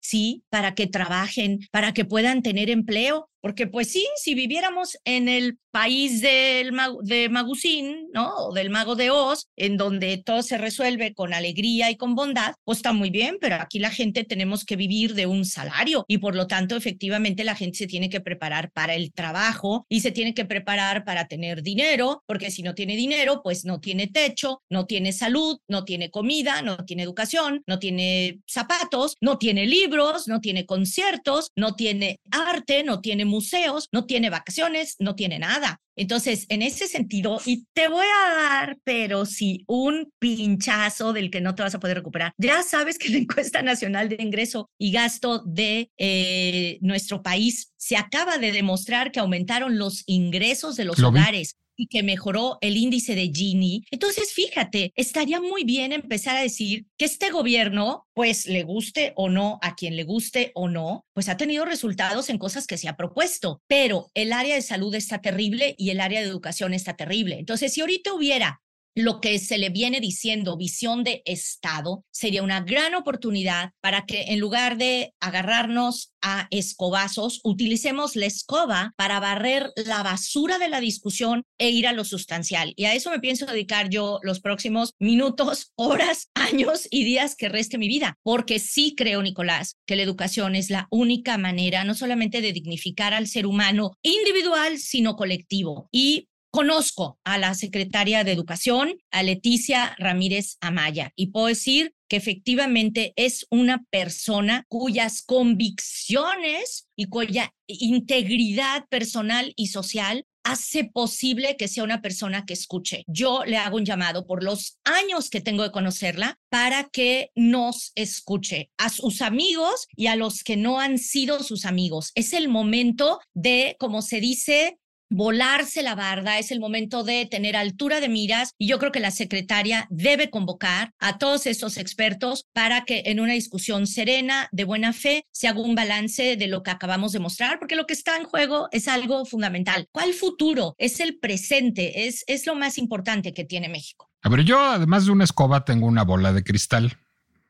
sí, para que trabajen, para que puedan tener empleo, porque pues sí, si viviéramos en el país del de Magusín, ¿no? O del mago de Oz, en donde todo se resuelve con alegría y con bondad, pues está muy bien, pero aquí la gente tenemos que vivir de un salario y por lo tanto efectivamente la gente se tiene que preparar para el trabajo y se tiene que preparar para tener dinero, porque si no tiene dinero, pues no tiene techo, no tiene salud, no tiene comida, no tiene educación, no tiene zapatos, no tiene libros, no tiene conciertos, no tiene arte, no tiene museos, no tiene vacaciones, no tiene nada. Entonces, en ese sentido, y te voy a dar, pero sí, un pinchazo del que no te vas a poder recuperar. Ya sabes que la encuesta nacional de ingreso y gasto de eh, nuestro país se acaba de demostrar que aumentaron los ingresos de los hogares y que mejoró el índice de Gini. Entonces, fíjate, estaría muy bien empezar a decir que este gobierno, pues le guste o no, a quien le guste o no, pues ha tenido resultados en cosas que se ha propuesto, pero el área de salud está terrible y el área de educación está terrible. Entonces, si ahorita hubiera lo que se le viene diciendo visión de Estado, sería una gran oportunidad para que en lugar de agarrarnos a escobazos, utilicemos la escoba para barrer la basura de la discusión e ir a lo sustancial. Y a eso me pienso dedicar yo los próximos minutos, horas, años y días que reste mi vida, porque sí creo, Nicolás, que la educación es la única manera no solamente de dignificar al ser humano individual, sino colectivo. Y Conozco a la secretaria de Educación, a Leticia Ramírez Amaya, y puedo decir que efectivamente es una persona cuyas convicciones y cuya integridad personal y social hace posible que sea una persona que escuche. Yo le hago un llamado por los años que tengo de conocerla para que nos escuche a sus amigos y a los que no han sido sus amigos. Es el momento de, como se dice, volarse la barda, es el momento de tener altura de miras y yo creo que la secretaria debe convocar a todos estos expertos para que en una discusión serena, de buena fe, se haga un balance de lo que acabamos de mostrar, porque lo que está en juego es algo fundamental. ¿Cuál futuro? Es el presente, es, es lo más importante que tiene México. A ver, yo además de una escoba tengo una bola de cristal.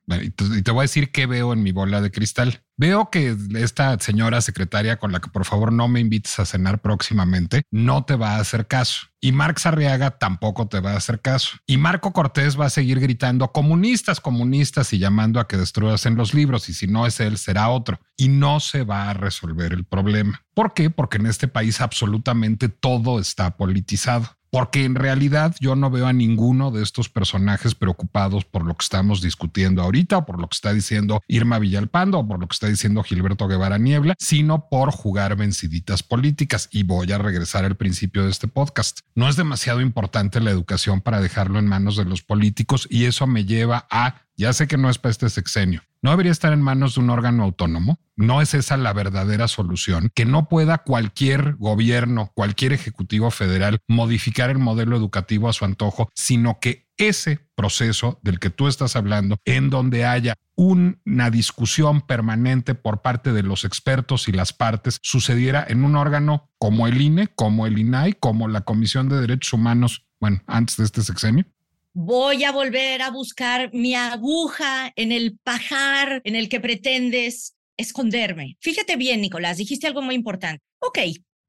Y te voy a decir qué veo en mi bola de cristal. Veo que esta señora secretaria con la que por favor no me invites a cenar próximamente no te va a hacer caso. Y Marx Arriaga tampoco te va a hacer caso. Y Marco Cortés va a seguir gritando comunistas, comunistas y llamando a que destruyas en los libros. Y si no es él, será otro. Y no se va a resolver el problema. ¿Por qué? Porque en este país absolutamente todo está politizado porque en realidad yo no veo a ninguno de estos personajes preocupados por lo que estamos discutiendo ahorita, o por lo que está diciendo Irma Villalpando, o por lo que está diciendo Gilberto Guevara Niebla, sino por jugar venciditas políticas. Y voy a regresar al principio de este podcast. No es demasiado importante la educación para dejarlo en manos de los políticos y eso me lleva a, ya sé que no es para este sexenio, no debería estar en manos de un órgano autónomo. No es esa la verdadera solución, que no pueda cualquier gobierno, cualquier ejecutivo federal modificar el modelo educativo a su antojo, sino que ese proceso del que tú estás hablando, en donde haya una discusión permanente por parte de los expertos y las partes, sucediera en un órgano como el INE, como el INAI, como la Comisión de Derechos Humanos, bueno, antes de este sexenio? Voy a volver a buscar mi aguja en el pajar en el que pretendes esconderme. Fíjate bien, Nicolás, dijiste algo muy importante. Ok,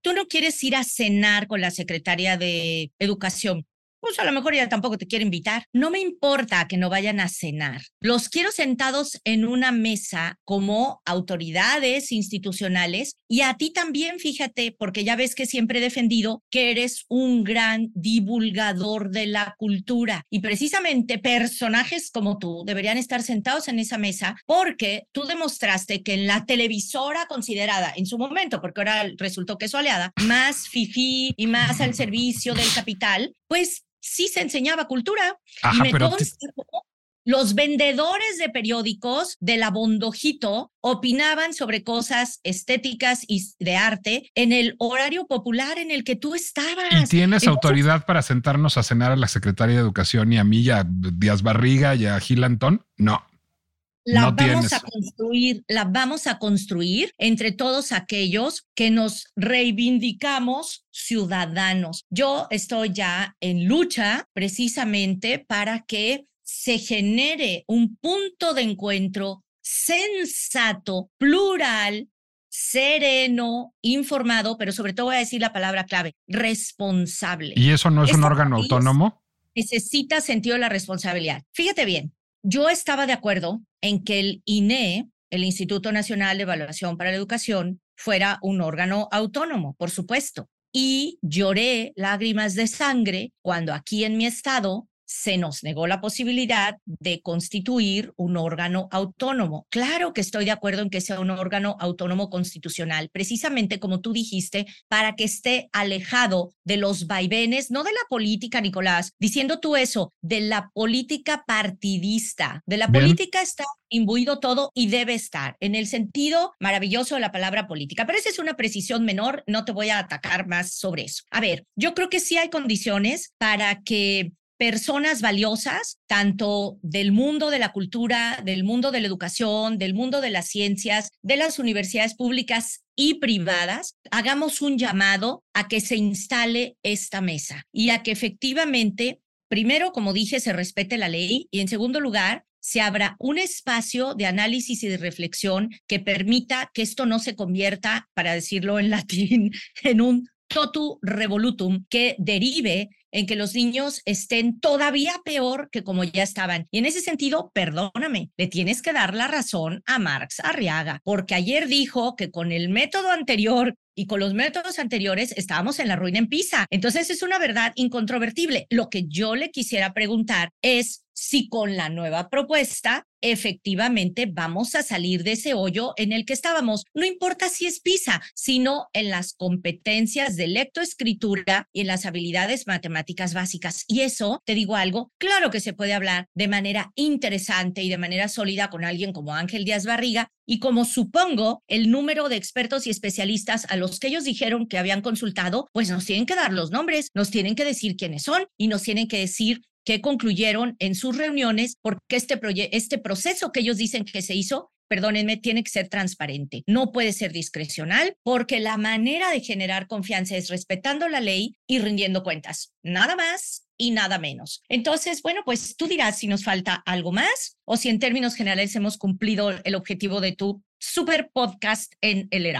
tú no quieres ir a cenar con la secretaria de Educación, pues a lo mejor ella tampoco te quiere invitar. No me importa que no vayan a cenar. Los quiero sentados en una mesa como autoridades institucionales y a ti también, fíjate, porque ya ves que siempre he defendido que eres un gran divulgador de la cultura y precisamente personajes como tú deberían estar sentados en esa mesa porque tú demostraste que en la televisora considerada en su momento, porque ahora resultó que es su aliada, más fifí y más al servicio del capital, pues sí se enseñaba cultura. y me pero los vendedores de periódicos de la Bondojito opinaban sobre cosas estéticas y de arte en el horario popular en el que tú estabas. ¿Y tienes autoridad para sentarnos a cenar a la secretaria de Educación y a mí y a Díaz Barriga y a Gil Antón? No la vamos a construir, la vamos a construir entre todos aquellos que nos reivindicamos ciudadanos. Yo estoy ya en lucha precisamente para que se genere un punto de encuentro sensato, plural, sereno, informado, pero sobre todo voy a decir la palabra clave, responsable. ¿Y eso no es un órgano autónomo? Necesita sentido de la responsabilidad. Fíjate bien, yo estaba de acuerdo en que el INE, el Instituto Nacional de Evaluación para la Educación, fuera un órgano autónomo, por supuesto. Y lloré lágrimas de sangre cuando aquí en mi estado se nos negó la posibilidad de constituir un órgano autónomo. Claro que estoy de acuerdo en que sea un órgano autónomo constitucional, precisamente como tú dijiste, para que esté alejado de los vaivenes, no de la política, Nicolás, diciendo tú eso, de la política partidista, de la política está imbuido todo y debe estar en el sentido maravilloso de la palabra política. Pero esa es una precisión menor, no te voy a atacar más sobre eso. A ver, yo creo que sí hay condiciones para que personas valiosas, tanto del mundo de la cultura, del mundo de la educación, del mundo de las ciencias, de las universidades públicas y privadas, hagamos un llamado a que se instale esta mesa y a que efectivamente, primero, como dije, se respete la ley y en segundo lugar, se abra un espacio de análisis y de reflexión que permita que esto no se convierta, para decirlo en latín, en un totu revolutum que derive en que los niños estén todavía peor que como ya estaban. Y en ese sentido, perdóname, le tienes que dar la razón a Marx Arriaga, porque ayer dijo que con el método anterior y con los métodos anteriores estábamos en la ruina en Pisa. Entonces es una verdad incontrovertible. Lo que yo le quisiera preguntar es, si con la nueva propuesta efectivamente vamos a salir de ese hoyo en el que estábamos. No importa si es PISA, sino en las competencias de lectoescritura y en las habilidades matemáticas básicas. Y eso, te digo algo, claro que se puede hablar de manera interesante y de manera sólida con alguien como Ángel Díaz Barriga, y como supongo el número de expertos y especialistas a los que ellos dijeron que habían consultado, pues nos tienen que dar los nombres, nos tienen que decir quiénes son y nos tienen que decir que concluyeron en sus reuniones porque este, este proceso que ellos dicen que se hizo perdónenme, tiene que ser transparente. No puede ser discrecional porque la manera de generar confianza es respetando la ley y rindiendo cuentas. Nada más y nada menos. Entonces, bueno, pues tú dirás si nos falta algo más o si en términos generales hemos cumplido el objetivo de tu super podcast en el era.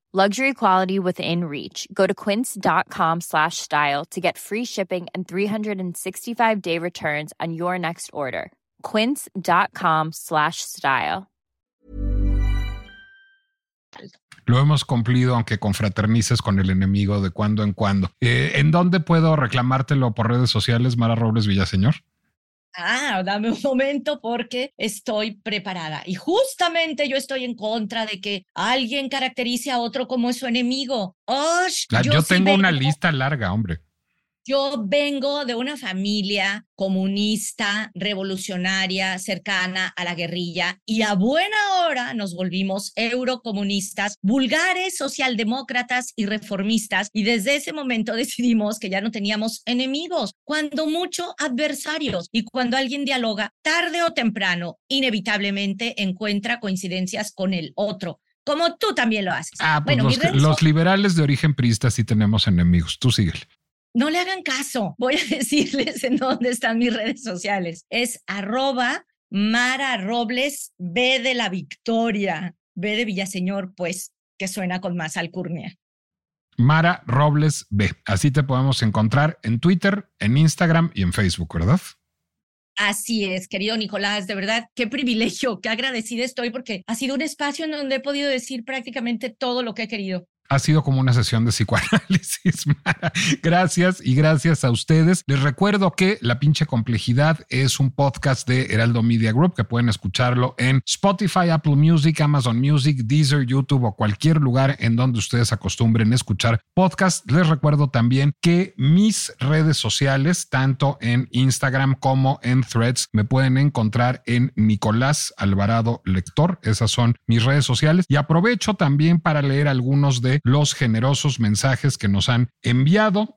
Luxury quality within reach. Go to quince.com slash style to get free shipping and 365 day returns on your next order. Quince.com slash style. Lo hemos cumplido, aunque confraternices con el enemigo de cuando en cuando. Eh, ¿En dónde puedo reclamártelo por redes sociales, Mara Robles Villaseñor? Ah, dame un momento porque estoy preparada. Y justamente yo estoy en contra de que alguien caracterice a otro como su enemigo. yo, yo tengo una lista larga, hombre. Yo vengo de una familia comunista, revolucionaria, cercana a la guerrilla y a buena hora nos volvimos eurocomunistas, vulgares, socialdemócratas y reformistas y desde ese momento decidimos que ya no teníamos enemigos, cuando mucho adversarios y cuando alguien dialoga, tarde o temprano, inevitablemente encuentra coincidencias con el otro como tú también lo haces. Ah, pues bueno, los, los, liberales de origen priista sí tenemos enemigos. Tú síguele no le hagan caso. Voy a decirles en dónde están mis redes sociales. Es arroba Mara Robles B de la Victoria. B de Villaseñor, pues, que suena con más alcurnia. Mara Robles B. Así te podemos encontrar en Twitter, en Instagram y en Facebook, ¿verdad? Así es, querido Nicolás, de verdad, qué privilegio, qué agradecida estoy porque ha sido un espacio en donde he podido decir prácticamente todo lo que he querido ha sido como una sesión de psicoanálisis. gracias y gracias a ustedes. Les recuerdo que La pinche complejidad es un podcast de Heraldo Media Group que pueden escucharlo en Spotify, Apple Music, Amazon Music, Deezer, YouTube o cualquier lugar en donde ustedes acostumbren escuchar podcast. Les recuerdo también que mis redes sociales, tanto en Instagram como en Threads, me pueden encontrar en Nicolás Alvarado Lector. Esas son mis redes sociales. Y aprovecho también para leer algunos de los generosos mensajes que nos han enviado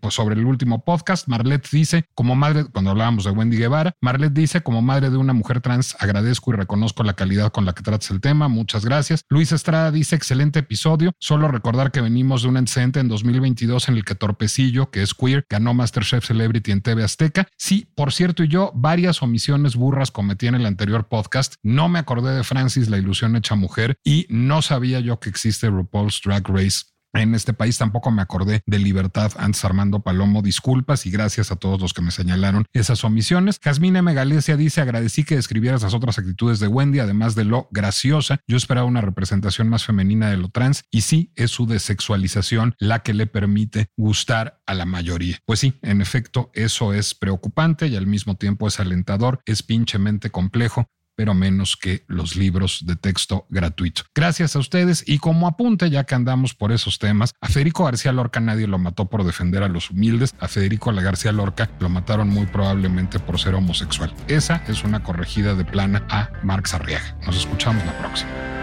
pues, sobre el último podcast. Marlet dice, como madre, cuando hablábamos de Wendy Guevara, Marlet dice, como madre de una mujer trans, agradezco y reconozco la calidad con la que tratas el tema. Muchas gracias. Luis Estrada dice, excelente episodio. Solo recordar que venimos de un antecedente en 2022 en el que Torpecillo, que es queer, ganó Masterchef Celebrity en TV Azteca. Sí, por cierto, y yo varias omisiones burras cometí en el anterior podcast. No me acordé de Francis, la ilusión hecha mujer, y no sabía yo que existe RuPaul's Drag Race en este país tampoco me acordé de Libertad antes Armando Palomo. Disculpas y gracias a todos los que me señalaron esas omisiones. Jasmine Megalesia dice: Agradecí que describieras las otras actitudes de Wendy, además de lo graciosa. Yo esperaba una representación más femenina de lo trans y sí es su desexualización la que le permite gustar a la mayoría. Pues sí, en efecto, eso es preocupante y al mismo tiempo es alentador, es pinchemente complejo, pero menos que los libros de texto gratuito. Gracias a ustedes y como apunte, ya que andamos por esos temas, a Federico García Lorca nadie lo mató por defender a los humildes, a Federico García Lorca lo mataron muy probablemente por ser homosexual. Esa es una corregida de plana a Marx Arriaga. Nos escuchamos la próxima.